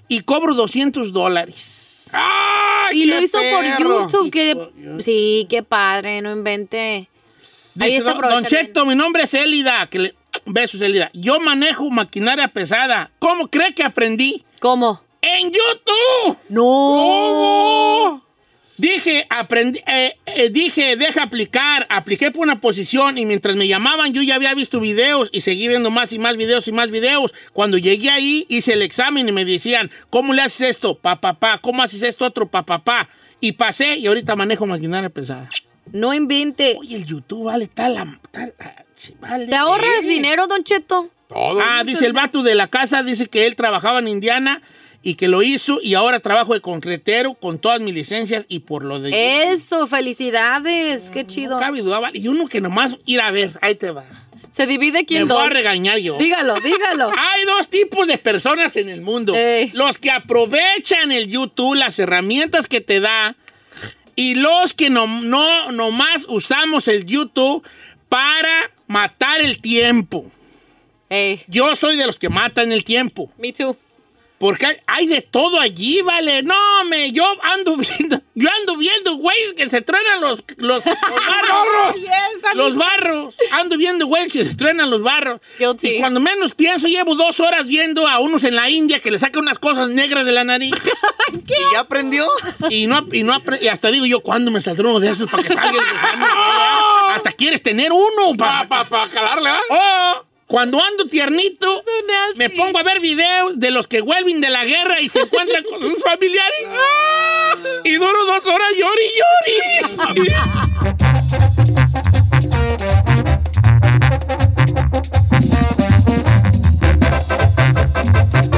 Y cobro 200 dólares. ¡Ay, Y lo hizo por! YouTube. que- Sí, qué padre, no invente. Dice, don. Cheto, mi nombre es Elida. Que le- Besos, Elida. Yo manejo maquinaria pesada. ¿Cómo cree que aprendí? ¿Cómo? ¡En YouTube! No. Dije, aprendí, eh, eh, dije, deja aplicar. Apliqué por una posición y mientras me llamaban yo ya había visto videos y seguí viendo más y más videos y más videos. Cuando llegué ahí hice el examen y me decían, ¿cómo le haces esto? Pa, pa, pa. ¿Cómo haces esto otro? Pa, pa, pa. Y pasé y ahorita manejo maquinaria pesada. No invente. Oye, el YouTube vale tal, la- tal vale. ¿Te ahorras Eh. dinero, Don Cheto? Todo. Ah, dice el vato de la casa, dice que él trabajaba en Indiana y que lo hizo y ahora trabajo de concretero con todas mis licencias y por lo de... Eso, felicidades. Qué chido. No cabe duda, vale. Y uno que nomás ir a ver, ahí te va. Se divide aquí Me voy dos. a regañar yo. Dígalo, [laughs] dígalo. Hay dos tipos de personas en el mundo. Ey. Los que aprovechan el YouTube, las herramientas que te da, y los que no, no nomás usamos el YouTube para matar el tiempo. Yo soy de los que matan el tiempo. Me too. Porque hay, hay de todo allí, vale. No, me, yo ando [laughs] viendo, yo ando viendo, güey, que se truenan los, los, los [laughs] barros. los barros. Ando viendo, güey, que se truenan los barros. Guilty. Y cuando menos pienso, llevo dos horas viendo a unos en la India que le sacan unas cosas negras de la nariz. [laughs] ¿Y ya aprendió? y, no, y, no y hasta digo yo, ¿cuándo me saldrá uno de esos para que salga el gusano? Hasta quieres tener uno Para para... pa, pa calarle, ¿ah? Oh, cuando ando tiernito, me pongo a ver videos de los que vuelven de la guerra y se encuentran con sus familiares. ¡Ah! [laughs] Y duro dos horas llori, llori. [laughs]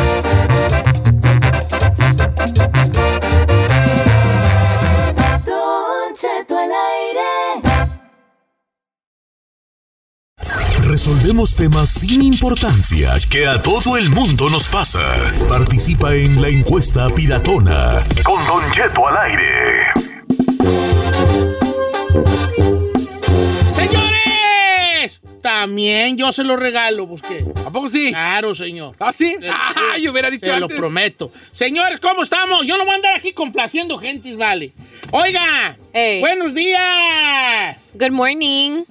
Resolvemos temas sin importancia que a todo el mundo nos pasa. Participa en la encuesta piratona. Con Don Cheto al aire. ¡Señores! También yo se lo regalo, busqué. ¿A poco sí? Claro, señor. ¿Ah, sí? Eh, [laughs] Ah, yo hubiera dicho Te lo prometo. Señores, ¿cómo estamos? Yo no voy a andar aquí complaciendo gentes, vale. Oiga, buenos días. Good morning.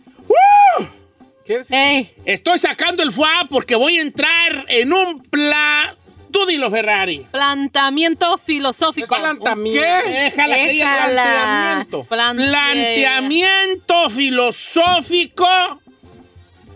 ¿Qué es? Ey, Estoy sacando el FUA porque voy a entrar en un plan. Tú dilo, Ferrari. Plantamiento filosófico. Déjala ella Déjala. Planteamiento. Plante- Planteamiento filosófico.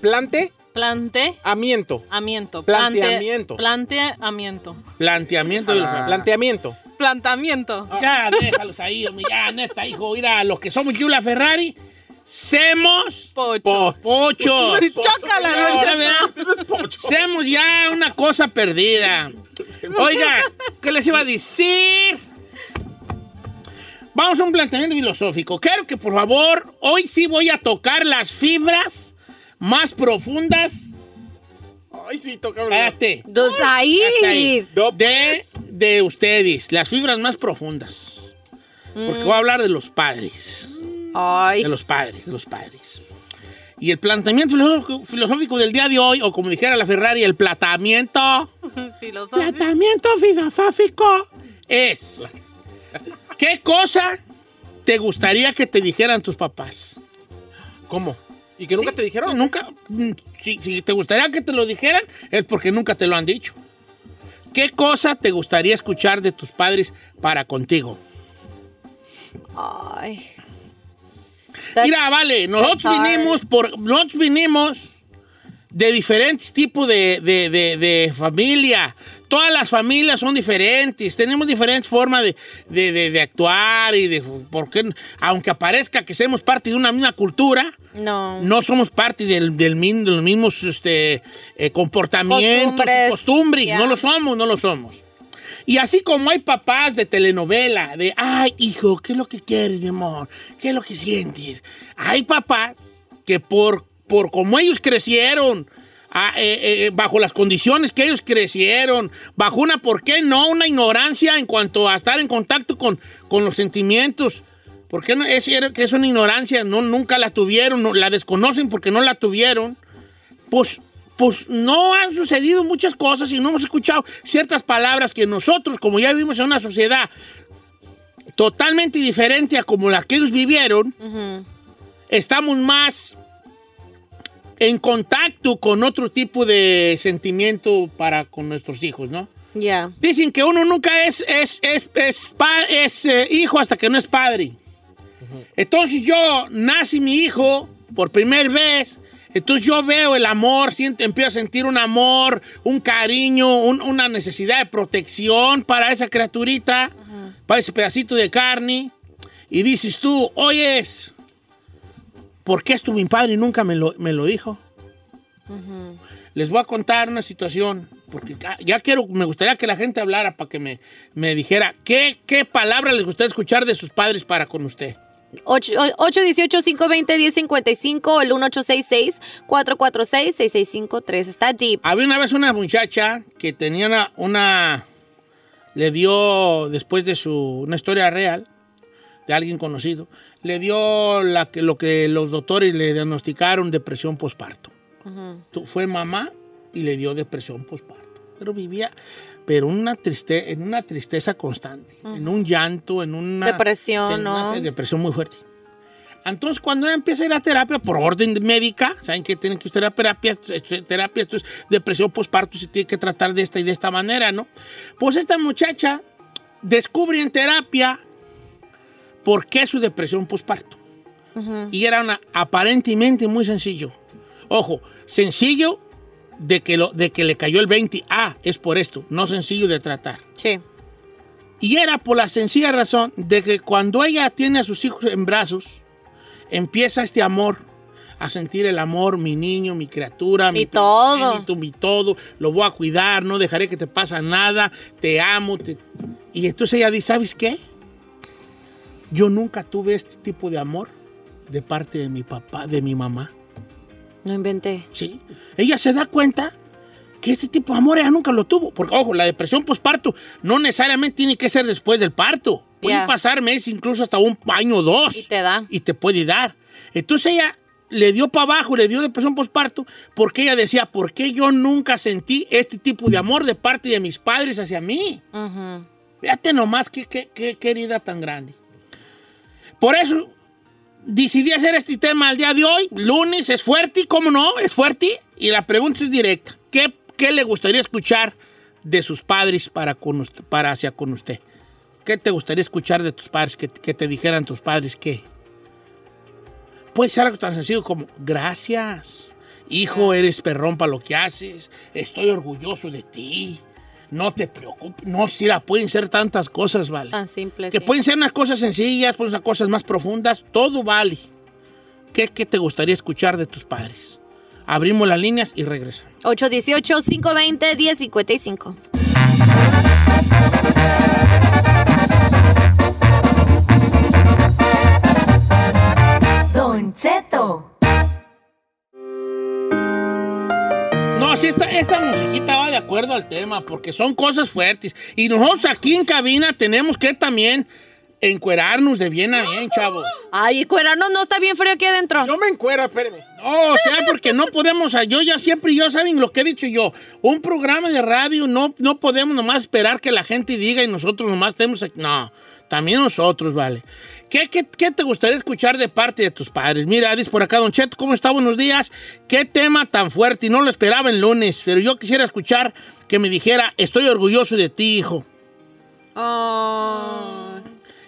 Plante. Plante. Amiento. Amiento. Planteamiento. Planteamiento. Planteamiento los Planteamiento. Plantamiento. Ya, déjalos ahí. Ya, neta, hijo. Mira, los que somos Yula Ferrari, semos Pocho. pochos. Chócala. [laughs] Semos ya una cosa perdida. Oiga, ¿qué les iba a decir? Vamos a un planteamiento filosófico. Quiero que, por favor, hoy sí voy a tocar las fibras más profundas. Ay, sí, toca Espérate. Dos ahí. Ahí. De, de ustedes, las fibras más profundas. Porque voy a hablar de los padres. Ay. De los padres, de los padres. Y el planteamiento filosófico, del día de hoy, o como dijera la Ferrari, el planteamiento, [laughs] Filosófico. planteamiento filosófico es, ¿qué cosa te gustaría que te dijeran tus papás? ¿Cómo? ¿Y que nunca Sí, te dijeron? Nunca. mm, Si, si te gustaría que te lo dijeran, es porque nunca te lo han dicho. ¿Qué cosa te gustaría escuchar de tus padres para contigo? Ay. Mira, vale, nosotros vinimos por. Nosotros vinimos de diferentes tipos de, de- de- de familia. Todas las familias son diferentes, tenemos diferentes formas de, de- de- de actuar y de. Porque, aunque aparezca que seamos parte de una misma cultura, No. no somos parte del, del min- de los mismos este, eh, comportamientos, Costumbres. y costumbres. Ya. No lo somos, no lo somos. Y así como hay papás de telenovela, de, ay, hijo, ¿qué es lo que quieres, mi amor? ¿Qué es lo que sientes? Hay papás que por, por como ellos crecieron, ah, eh, eh, bajo las condiciones que ellos crecieron, bajo una, ¿por qué no? Una ignorancia en cuanto a estar en contacto con, con los sentimientos. ¿Por qué no? Es, es una ignorancia, no, nunca la tuvieron, no, la desconocen porque no la tuvieron. Pues, pues no han sucedido muchas cosas y no hemos escuchado ciertas palabras que nosotros, como ya vivimos en una sociedad totalmente diferente a como la que ellos vivieron, estamos más en contacto con otro tipo de sentimiento para con nuestros hijos, ¿no? Ya. Dicen que uno nunca es, es, es, es, es, eh, hijo hasta que no es padre. Entonces yo nací mi hijo por primera vez. Entonces yo veo el amor, siento, empiezo a sentir un amor, un cariño, un- una necesidad de protección para esa criaturita, para ese pedacito de carne. Y dices tú, oyes, ¿por qué esto mi padre nunca me lo, me lo dijo? Les voy a contar una situación, porque ya- ya quiero, me gustaría que la gente hablara para que me, me dijera qué, qué palabra les gustaría escuchar de sus padres para con usted. 818-520-1055 o el 1866-446-6653. Está deep. Había una vez una muchacha que tenía una, una- le dio, después de su, una historia real, de alguien conocido, le dio la, lo que los doctores le diagnosticaron depresión posparto. Tu- Fue mamá y le dio depresión posparto. Pero vivía, pero una triste, en una tristeza constante, en un llanto, en una... Depresión, en ¿no? una depresión muy fuerte. Entonces, cuando ella empieza a ir a terapia por orden médica, saben que tienen que ir a terapia, esto es terapia, esto es depresión postparto, se tiene que tratar de esta y de esta manera, ¿no? Pues esta muchacha descubre en terapia por qué su depresión postparto. Y era una, aparentemente muy sencillo. Ojo, sencillo de que, lo, de que le cayó el 20. Ah, es por esto, no sencillo de tratar. Sí. Y era por la sencilla razón de que cuando ella tiene a sus hijos en brazos, empieza este amor, a sentir el amor, mi niño, mi criatura, Mi todo. mi todo, lo voy a cuidar, no dejaré que te pase nada, te amo. te- Y entonces ella dice, ¿sabes qué? Yo nunca tuve este tipo de amor de parte de mi papá, de mi mamá. No inventé. ¿sí? Ella se da cuenta que este tipo de amor ella nunca lo tuvo. Porque, ojo, la depresión postparto no necesariamente tiene que ser después del parto. Pueden Ya. pasar meses, incluso hasta un año o dos. Y te da. Y te puede dar. Entonces ella le dio para abajo, le dio depresión postparto, porque ella decía, ¿por qué yo nunca sentí este tipo de amor de parte de mis padres hacia mí? Ujú. Fíjate nomás qué, qué, qué- qué herida tan grande. Por eso decidí hacer este tema al día de hoy. Lunes es fuerte, ¿cómo no? Es fuerte. Y la pregunta es directa. ¿Qué, qué le gustaría escuchar de sus padres para, con usted- para hacia con usted? ¿Qué te gustaría escuchar de tus padres? Que, que te dijeran tus padres qué? Puede ser algo tan sencillo como, gracias. Hijo, eres perrón para lo que haces. Estoy orgulloso de ti. No te preocupes, no, si la pueden ser tantas cosas, vale. Tan simples. Que pueden ser unas cosas sencillas, pueden ser cosas más profundas, todo vale. ¿Qué, ¿Qué te gustaría escuchar de tus padres? Abrimos las líneas y regresamos. 818-520-1055. Don Cheto. Acuerdo al tema, porque son cosas fuertes. Y nosotros aquí en cabina tenemos que también encuerarnos de bien a bien, chavo. Ay, cuerarnos no está bien frío aquí adentro. No me encuero, espérame. No, o sea, porque no podemos, yo ya siempre, yo saben lo que he dicho yo, un programa de radio no, no podemos nomás esperar que la gente diga y nosotros nomás tenemos, no, también nosotros, vale. ¿Qué, qué, qué te gustaría escuchar de parte de tus padres? Mira, dice por acá, Don Cheto, ¿cómo está? Buenos días. Qué tema tan fuerte y no lo esperaba el lunes, pero yo quisiera escuchar que me dijera, estoy orgulloso de ti, hijo. Oh.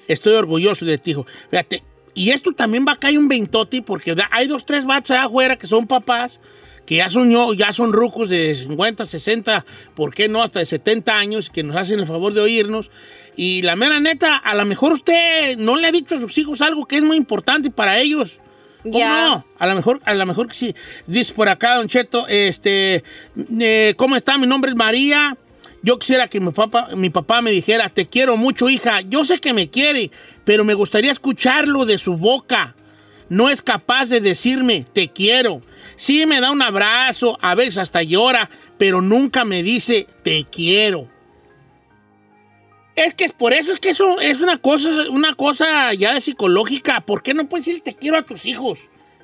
Estoy orgulloso de ti, hijo. Fíjate, y esto también va a caer un veintote porque hay dos, tres vatos allá afuera que son papás, que ya son, ya son rucos de 50, 60, ¿por qué no? Hasta de 70 años, que nos hacen el favor de oírnos. Y la mera neta, a lo mejor usted no le ha dicho a sus hijos algo que es muy importante para ellos. ¿Cómo Ya. no? A lo mejor, a lo mejor que sí. Dice por acá, Don Cheto, este, eh, ¿cómo está? Mi nombre es María. Yo quisiera que mi papá, mi papá me dijera, te quiero mucho, hija. Yo sé que me quiere, pero me gustaría escucharlo de su boca. No es capaz de decirme, te quiero. Sí me da un abrazo, a veces hasta llora, pero nunca me dice, te quiero. Es que es por eso es que eso es una cosa, una cosa ya de psicológica. ¿Por qué no puedes decir te quiero a tus hijos?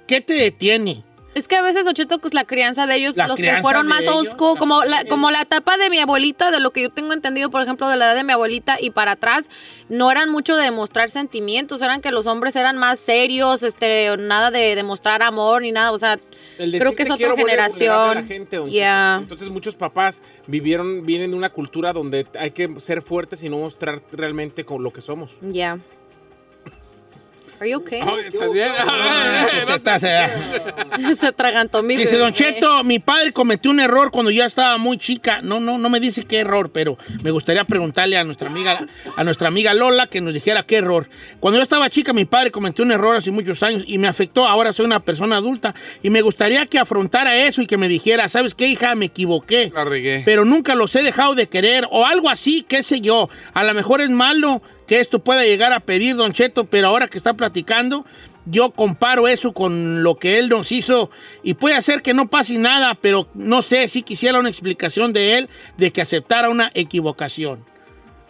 ¿Qué te detiene? Es que a veces, Ocheto, pues la crianza de ellos, La los que fueron más ellos, como la, como la etapa de mi abuelita, de lo que yo tengo entendido, por ejemplo, de la edad de mi abuelita y para atrás, no eran mucho de demostrar sentimientos, eran que los hombres eran más serios, este, nada de demostrar amor ni nada, o sea, El creo que es otra generación. la gente. Entonces muchos papás vivieron, vienen de una cultura donde hay que ser fuertes y no mostrar realmente con lo que somos. Ya. Are you okay? ¿Estás bien? Eh, [laughs] Se atragantó mi Dice bebé. Don Cheto, mi padre cometió un error cuando yo estaba muy chica. No, no, no me dice qué error, pero me gustaría preguntarle a nuestra amiga, a nuestra amiga Lola que nos dijera qué error. Cuando yo estaba chica, mi padre cometió un error hace muchos años y me afectó. Ahora soy una persona adulta y me gustaría que afrontara eso y que me dijera, ¿sabes qué, hija? Me equivoqué. La regué. Pero nunca los he dejado de querer o algo así, qué sé yo. A lo mejor es malo que esto pueda llegar a pedir, Don Cheto, pero ahora que está platicando, yo comparo eso con lo que él nos hizo y puede hacer que no pase nada, pero no sé si quisiera una explicación de él de que aceptara una equivocación.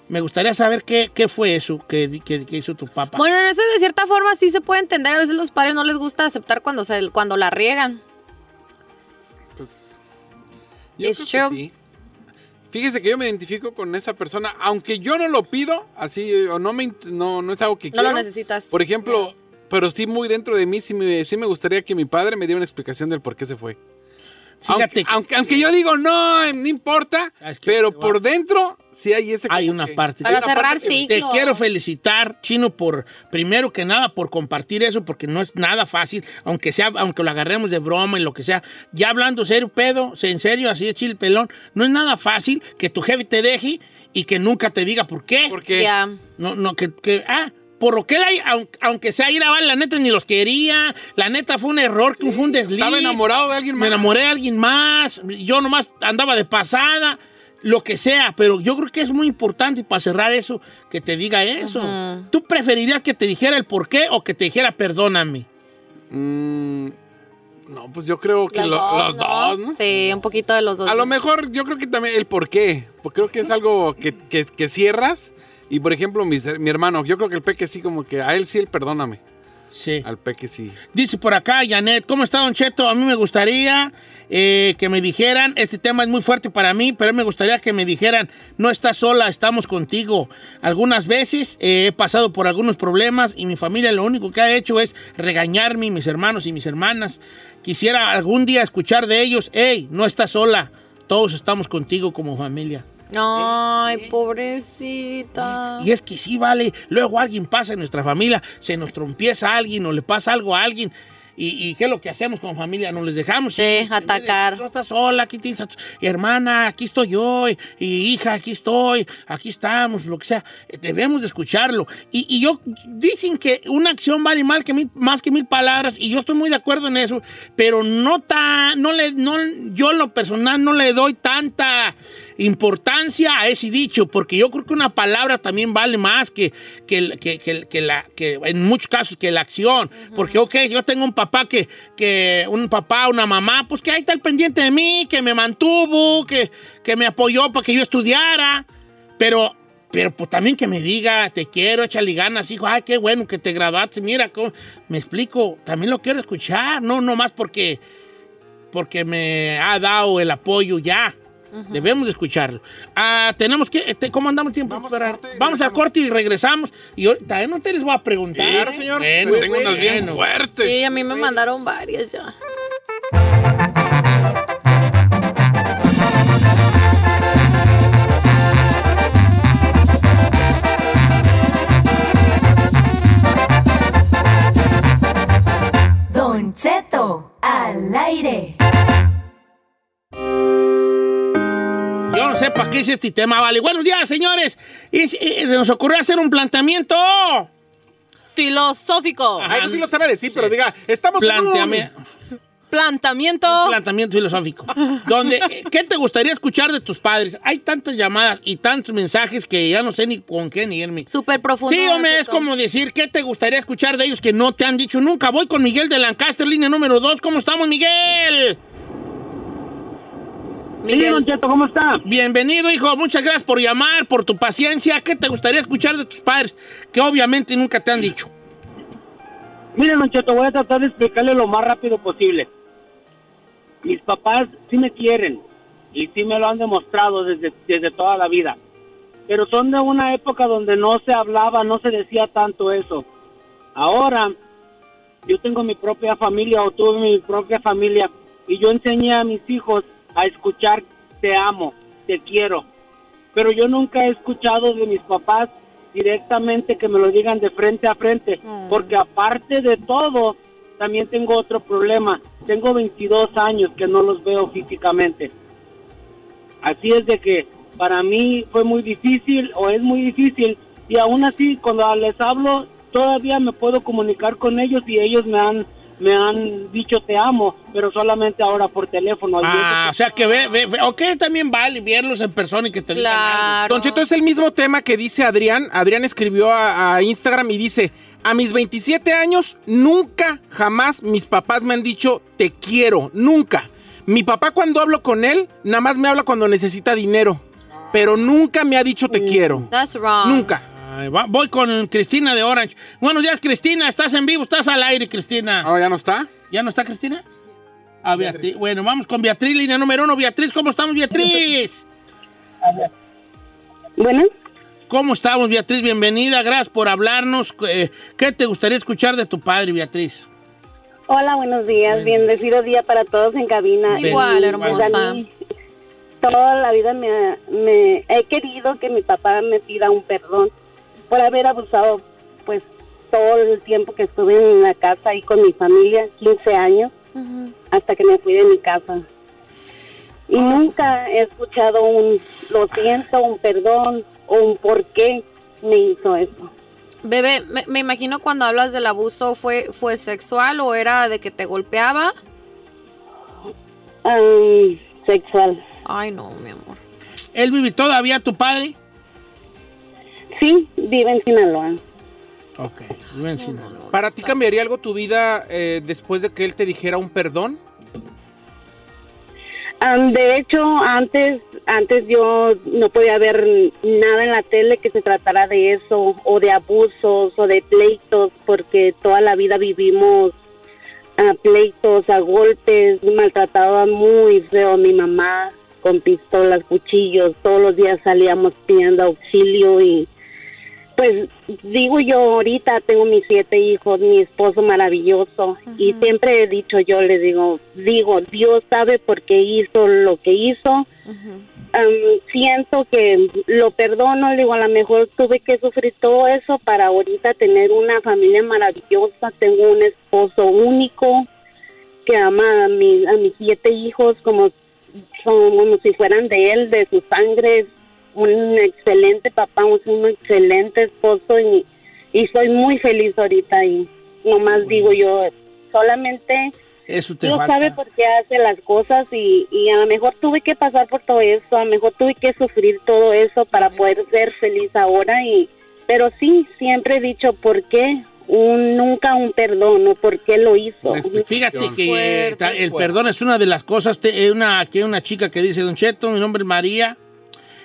Me gustaría saber qué, qué fue eso que, que- que hizo tu papá. Bueno, en eso de cierta forma sí se puede entender. A veces los padres no les gusta aceptar cuando, se, cuando la riegan. Pues, yo It's creo que true. sí. Fíjese que yo me identifico con esa persona, aunque yo no lo pido, así, o no, me, no, no es algo que No quiero. lo necesitas. Por ejemplo, pero sí muy dentro de mí, sí me, sí me gustaría que mi padre me diera una explicación del por qué se fue. Fíjate aunque, que- aunque, aunque yo digo, no, no importa, Es que pero por dentro sí hay ese... Hay una que- parte. Para una cerrar parte sí. Te quiero felicitar, Chino, por primero que nada por compartir eso, porque no es nada fácil, aunque sea, aunque lo agarremos de broma y lo que sea. Ya hablando serio, pedo, en serio, así de chile pelón, no es nada fácil que tu jefe te deje y que nunca te diga por qué. Porque Ya. No, no, que, que ah, por lo que él, aunque sea ir a la neta ni los quería, la neta fue un error, que fue un desliz. estaba enamorado de alguien Me más. enamoré de alguien más, yo nomás andaba de pasada, lo que sea, pero yo creo que es muy importante para cerrar eso, que te diga eso. ¿Tú preferirías que te dijera el por qué o que te dijera perdóname? Mm, no, pues yo creo que Los lo- dos, los dos, ¿no? Sí, un poquito de los dos. A lo mejor yo creo que también el por qué. Porque creo que es algo que, que- que cierras. Y por ejemplo, mi, mi hermano, yo creo que el peque sí, como que a él sí, él perdóname. Sí. Al peque sí. Dice por acá, Janet, ¿cómo está, Don Cheto? A mí me gustaría eh, que me dijeran, este tema es muy fuerte para mí, pero me gustaría que me dijeran, no estás sola, estamos contigo. Algunas veces eh, he pasado por algunos problemas y mi familia lo único que ha hecho es regañarme, mis hermanos y mis hermanas. Quisiera algún día escuchar de ellos, hey, no estás sola, todos estamos contigo como familia. Ay, pobrecita. Y es que sí, vale. Luego alguien pasa en nuestra familia, se nos trompieza a alguien o le pasa algo a alguien. ¿Y, y qué es lo que hacemos con familia? Nos les dejamos. Sí, atacar. No estás sola, aquí tienes a tu- y hermana, aquí estoy yo, y, y hija, aquí estoy, aquí estamos, lo que sea. Eh, Debemos de escucharlo. Y, yo, dicen que una acción vale mal que mil- más que mil palabras, y yo estoy muy de acuerdo en eso, pero no tan, no le, no, yo en lo personal no le doy tanta importancia a ese dicho, porque yo creo que una palabra también vale más que, que, que- que- que la, que en muchos casos que la acción. Porque, ok, yo tengo un papá que, que, un papá, una mamá, pues que ahí está el pendiente de mí, que me mantuvo, que, que me apoyó para que yo estudiara, pero... Pero pues también que me diga, te quiero, échale ganas, hijo, ay, qué bueno que te graduaste, mira, cómo- me explico, también lo quiero escuchar, no, no más porque, porque me ha dado el apoyo ya. Debemos de escucharlo. Ah, tenemos que, este, ¿cómo andamos tiempo? Vamos Para- a corte y Vamos a regresamos. corte y regresamos. Y ahorita no te les voy a preguntar. Claro, señor. Bueno, Tengo unas bien bueno. fuertes. Sí, a mí me mandaron varias ya. Don Cheto, al aire. Yo no sé para qué hice este tema, vale. Buenos días, señores. Y, se nos ocurrió hacer un planteamiento. Filosófico. Ah, eso sí lo sabe decir, pero diga, estamos en un- Planteame- Plantamiento. planteamiento filosófico. [laughs] Donde, eh, ¿Qué te gustaría escuchar de tus padres? Hay tantas llamadas y tantos mensajes que ya no sé ni con qué ni irme. Súper profundo. Sí, hombre, es como decir, ¿qué te gustaría escuchar de ellos que no te han dicho nunca? Voy con Miguel de Lancaster, línea número 2. ¿Cómo estamos, Miguel? Miguel. Cheto, ¿cómo está? Bienvenido, hijo. Muchas gracias por llamar, por tu paciencia. ¿Qué te gustaría escuchar de tus padres que obviamente nunca te han dicho? Mire, Don Cheto, voy a tratar de explicarle lo más rápido posible. Mis papás sí me quieren y sí me lo han demostrado desde, desde toda la vida. Pero son de una época donde no se hablaba, no se decía tanto eso. Ahora, yo tengo mi propia familia o tuve mi propia familia y yo enseñé a mis hijos a escuchar te amo, te quiero. Pero yo nunca he escuchado de mis papás directamente que me lo digan de frente a frente, Mm. porque aparte de todo, también tengo otro problema. Tengo 22 años que no los veo físicamente. Así es de que para mí fue muy difícil o es muy difícil y aún así cuando les hablo todavía me puedo comunicar con ellos y ellos me han me han dicho te amo, pero solamente ahora por teléfono. Ah, o sea que ve, ve, ve- ok, también vale verlos en persona y que te. Claro. Don Cheto, es el mismo tema que dice Adrián. Adrián escribió a, a Instagram y dice, a mis 27 años, nunca, jamás mis papás me han dicho te quiero, nunca. Mi papá cuando hablo con él, nada más me habla cuando necesita dinero, pero nunca me ha dicho te quiero. That's wrong. Nunca. Ay, va- voy con Cristina de Orange. Buenos días, Cristina. Estás en vivo, estás al aire, Cristina. Oh, ¿ya no está? ¿Ya no está Cristina? A Beatriz. Bueno, vamos con Beatriz, línea número uno. Beatriz, ¿cómo estamos, Beatriz? Bueno, ¿Cómo estamos, Beatriz? Bienvenida, gracias por hablarnos. Eh, ¿Qué te gustaría escuchar de tu padre, Beatriz? hola, buenos días. Bendecido día para todos en cabina. Igual, Y, hermosa. pues, mí, toda la vida me, me he querido que mi papá me pida un perdón por haber abusado, pues, todo el tiempo que estuve en la casa ahí con mi familia, 15 años, hasta que me fui de mi casa. Y nunca he escuchado un lo siento, un perdón o un por qué me hizo eso. Bebé, me, me imagino cuando hablas del abuso, ¿fue, ¿fue sexual o era de que te golpeaba? Am, sexual. Ay, no, mi amor. ¿Él vive todavía, tu padre? Sí, vive en Sinaloa. Ok, vive en Sinaloa. ¿Para ti cambiaría algo tu vida eh, después de que él te dijera un perdón? De hecho, antes, antes yo no podía ver nada en la tele que se tratara de eso, o de abusos, o de pleitos, porque toda la vida vivimos a pleitos, a golpes, maltrataba muy feo a mi mamá, con pistolas, cuchillos, todos los días salíamos pidiendo auxilio y pues digo yo ahorita tengo mis siete hijos, mi esposo maravilloso y siempre he dicho yo le digo, digo, Dios sabe por qué hizo lo que hizo. Am, siento que lo perdono, le digo, a lo mejor tuve que sufrir todo eso para ahorita tener una familia maravillosa, tengo un esposo único que ama a, mi- a mis siete hijos como, son- como si fueran de él, de su sangre, un excelente papá, un, excelente esposo y, y soy muy feliz ahorita y nomás digo yo, solamente Eso te Dios falta. sabe por qué hace las cosas y, y a lo mejor tuve que pasar por todo eso, a lo mejor tuve que sufrir todo eso para poder ser feliz ahora y pero sí, siempre he dicho por qué, un, nunca un perdón o por qué lo hizo. Fíjate que el perdón es una de las cosas. te- eh, una, aquí hay una chica que dice, Don Cheto, mi nombre es María.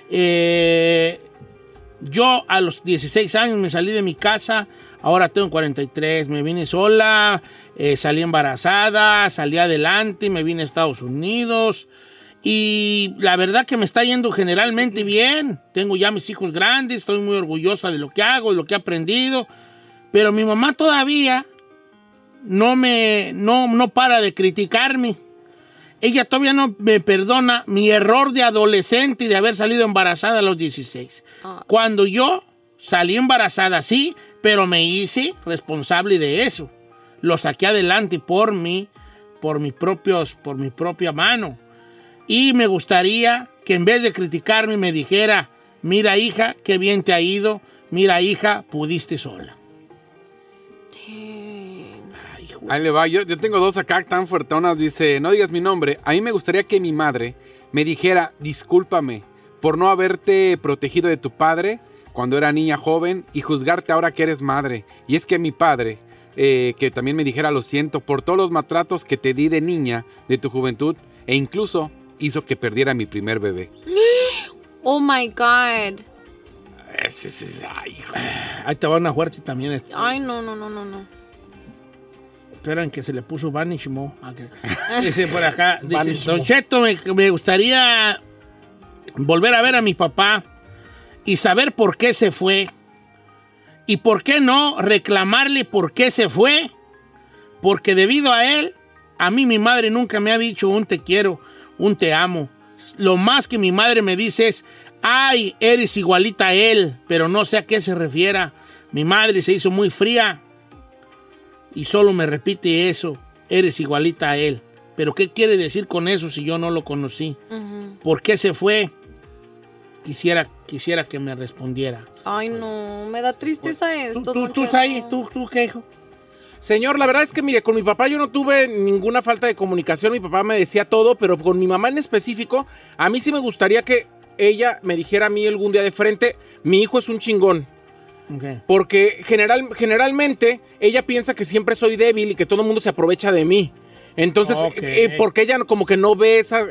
Eh, yo a los 16 años me salí de mi casa, ahora tengo 43, me vine sola, eh, salí embarazada, salí adelante, me vine a Estados Unidos. Y la verdad que me está yendo generalmente bien. Tengo ya mis hijos grandes, estoy muy orgullosa de lo que hago, de lo que he aprendido. Pero mi mamá todavía no me no, no para de criticarme. Ella todavía no me perdona mi error de adolescente y de haber salido embarazada a los 16. Cuando yo salí embarazada, sí, pero me hice responsable de eso. Lo saqué adelante por mí, por mis propios, por mi propia mano. Y me gustaría que en vez de criticarme me dijera, mira hija, qué bien te ha ido, mira hija, pudiste sola. Ahí le va, yo, yo tengo dos acá tan fuertonas. Dice, no digas mi nombre. A mí me gustaría que mi madre me dijera, discúlpame por no haberte protegido de tu padre cuando era niña joven y juzgarte ahora que eres madre. Y es que mi padre, eh, que también me dijera, lo siento por todos los maltratos que te di de niña, de tu juventud, e incluso hizo que perdiera mi primer bebé. [gasps] Oh my God. Ese, ese, ay, hijo. Ahí te va una fuerte también. este. Ay, no, no, no, no, no. Esperan que se le puso Vanish Mo. Que- [laughs] Dice por acá, dice, Don. Cheto, me, me gustaría volver a ver a mi papá y saber por qué se fue. Y por qué no reclamarle por qué se fue. Porque debido a él, a mí mi madre nunca me ha dicho un te quiero, un te amo. Lo más que mi madre me dice es, ay, eres igualita a él, pero no sé a qué se refiera. Mi madre se hizo muy fría y solo me repite eso, eres igualita a él. Pero ¿qué quiere decir con eso si yo no lo conocí? ¿Por qué se fue? Quisiera, quisiera que me respondiera. Ay, no, me da tristeza esto. ¿Tú, tú, Cheto. ahí? ¿Tú, tú qué, hijo? Señor, la verdad es que, mire, con mi papá yo no tuve ninguna falta de comunicación. Mi papá me decía todo, pero con mi mamá en específico, a mí sí me gustaría que ella me dijera a mí algún día de frente, mi hijo es un chingón. Porque general, generalmente ella piensa que siempre soy débil y que todo el mundo se aprovecha de mí. Entonces, Ok. eh, porque ella como que no ve esa eh,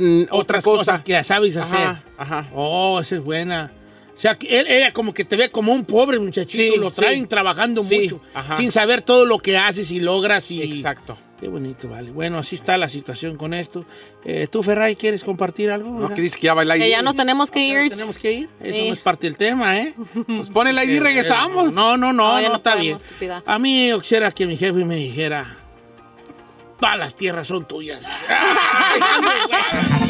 eh, otra cosa. cosas que sabes hacer. Ajá, ajá. Oh, esa es buena. O sea, que él- ella como que te ve como un pobre muchachito, Sí, lo sí. traen trabajando Sí, mucho, ajá. sin saber todo lo que haces y logras y... Exacto. Qué bonito, vale. Bueno, así está la situación con esto. Eh, ¿Tú, Ferray, quieres compartir algo? No, Oiga. que dice que ya baila Que ya nos tenemos que ir. ¿Tenemos que ir? Eso no es parte del tema, ¿eh? [laughs] Pues pon el ID y regresamos. No, no, no, No, no, ya no está podemos, bien. estúpida. A mí yo quisiera que mi jefe me dijera, todas las tierras son tuyas. [laughs] [laughs]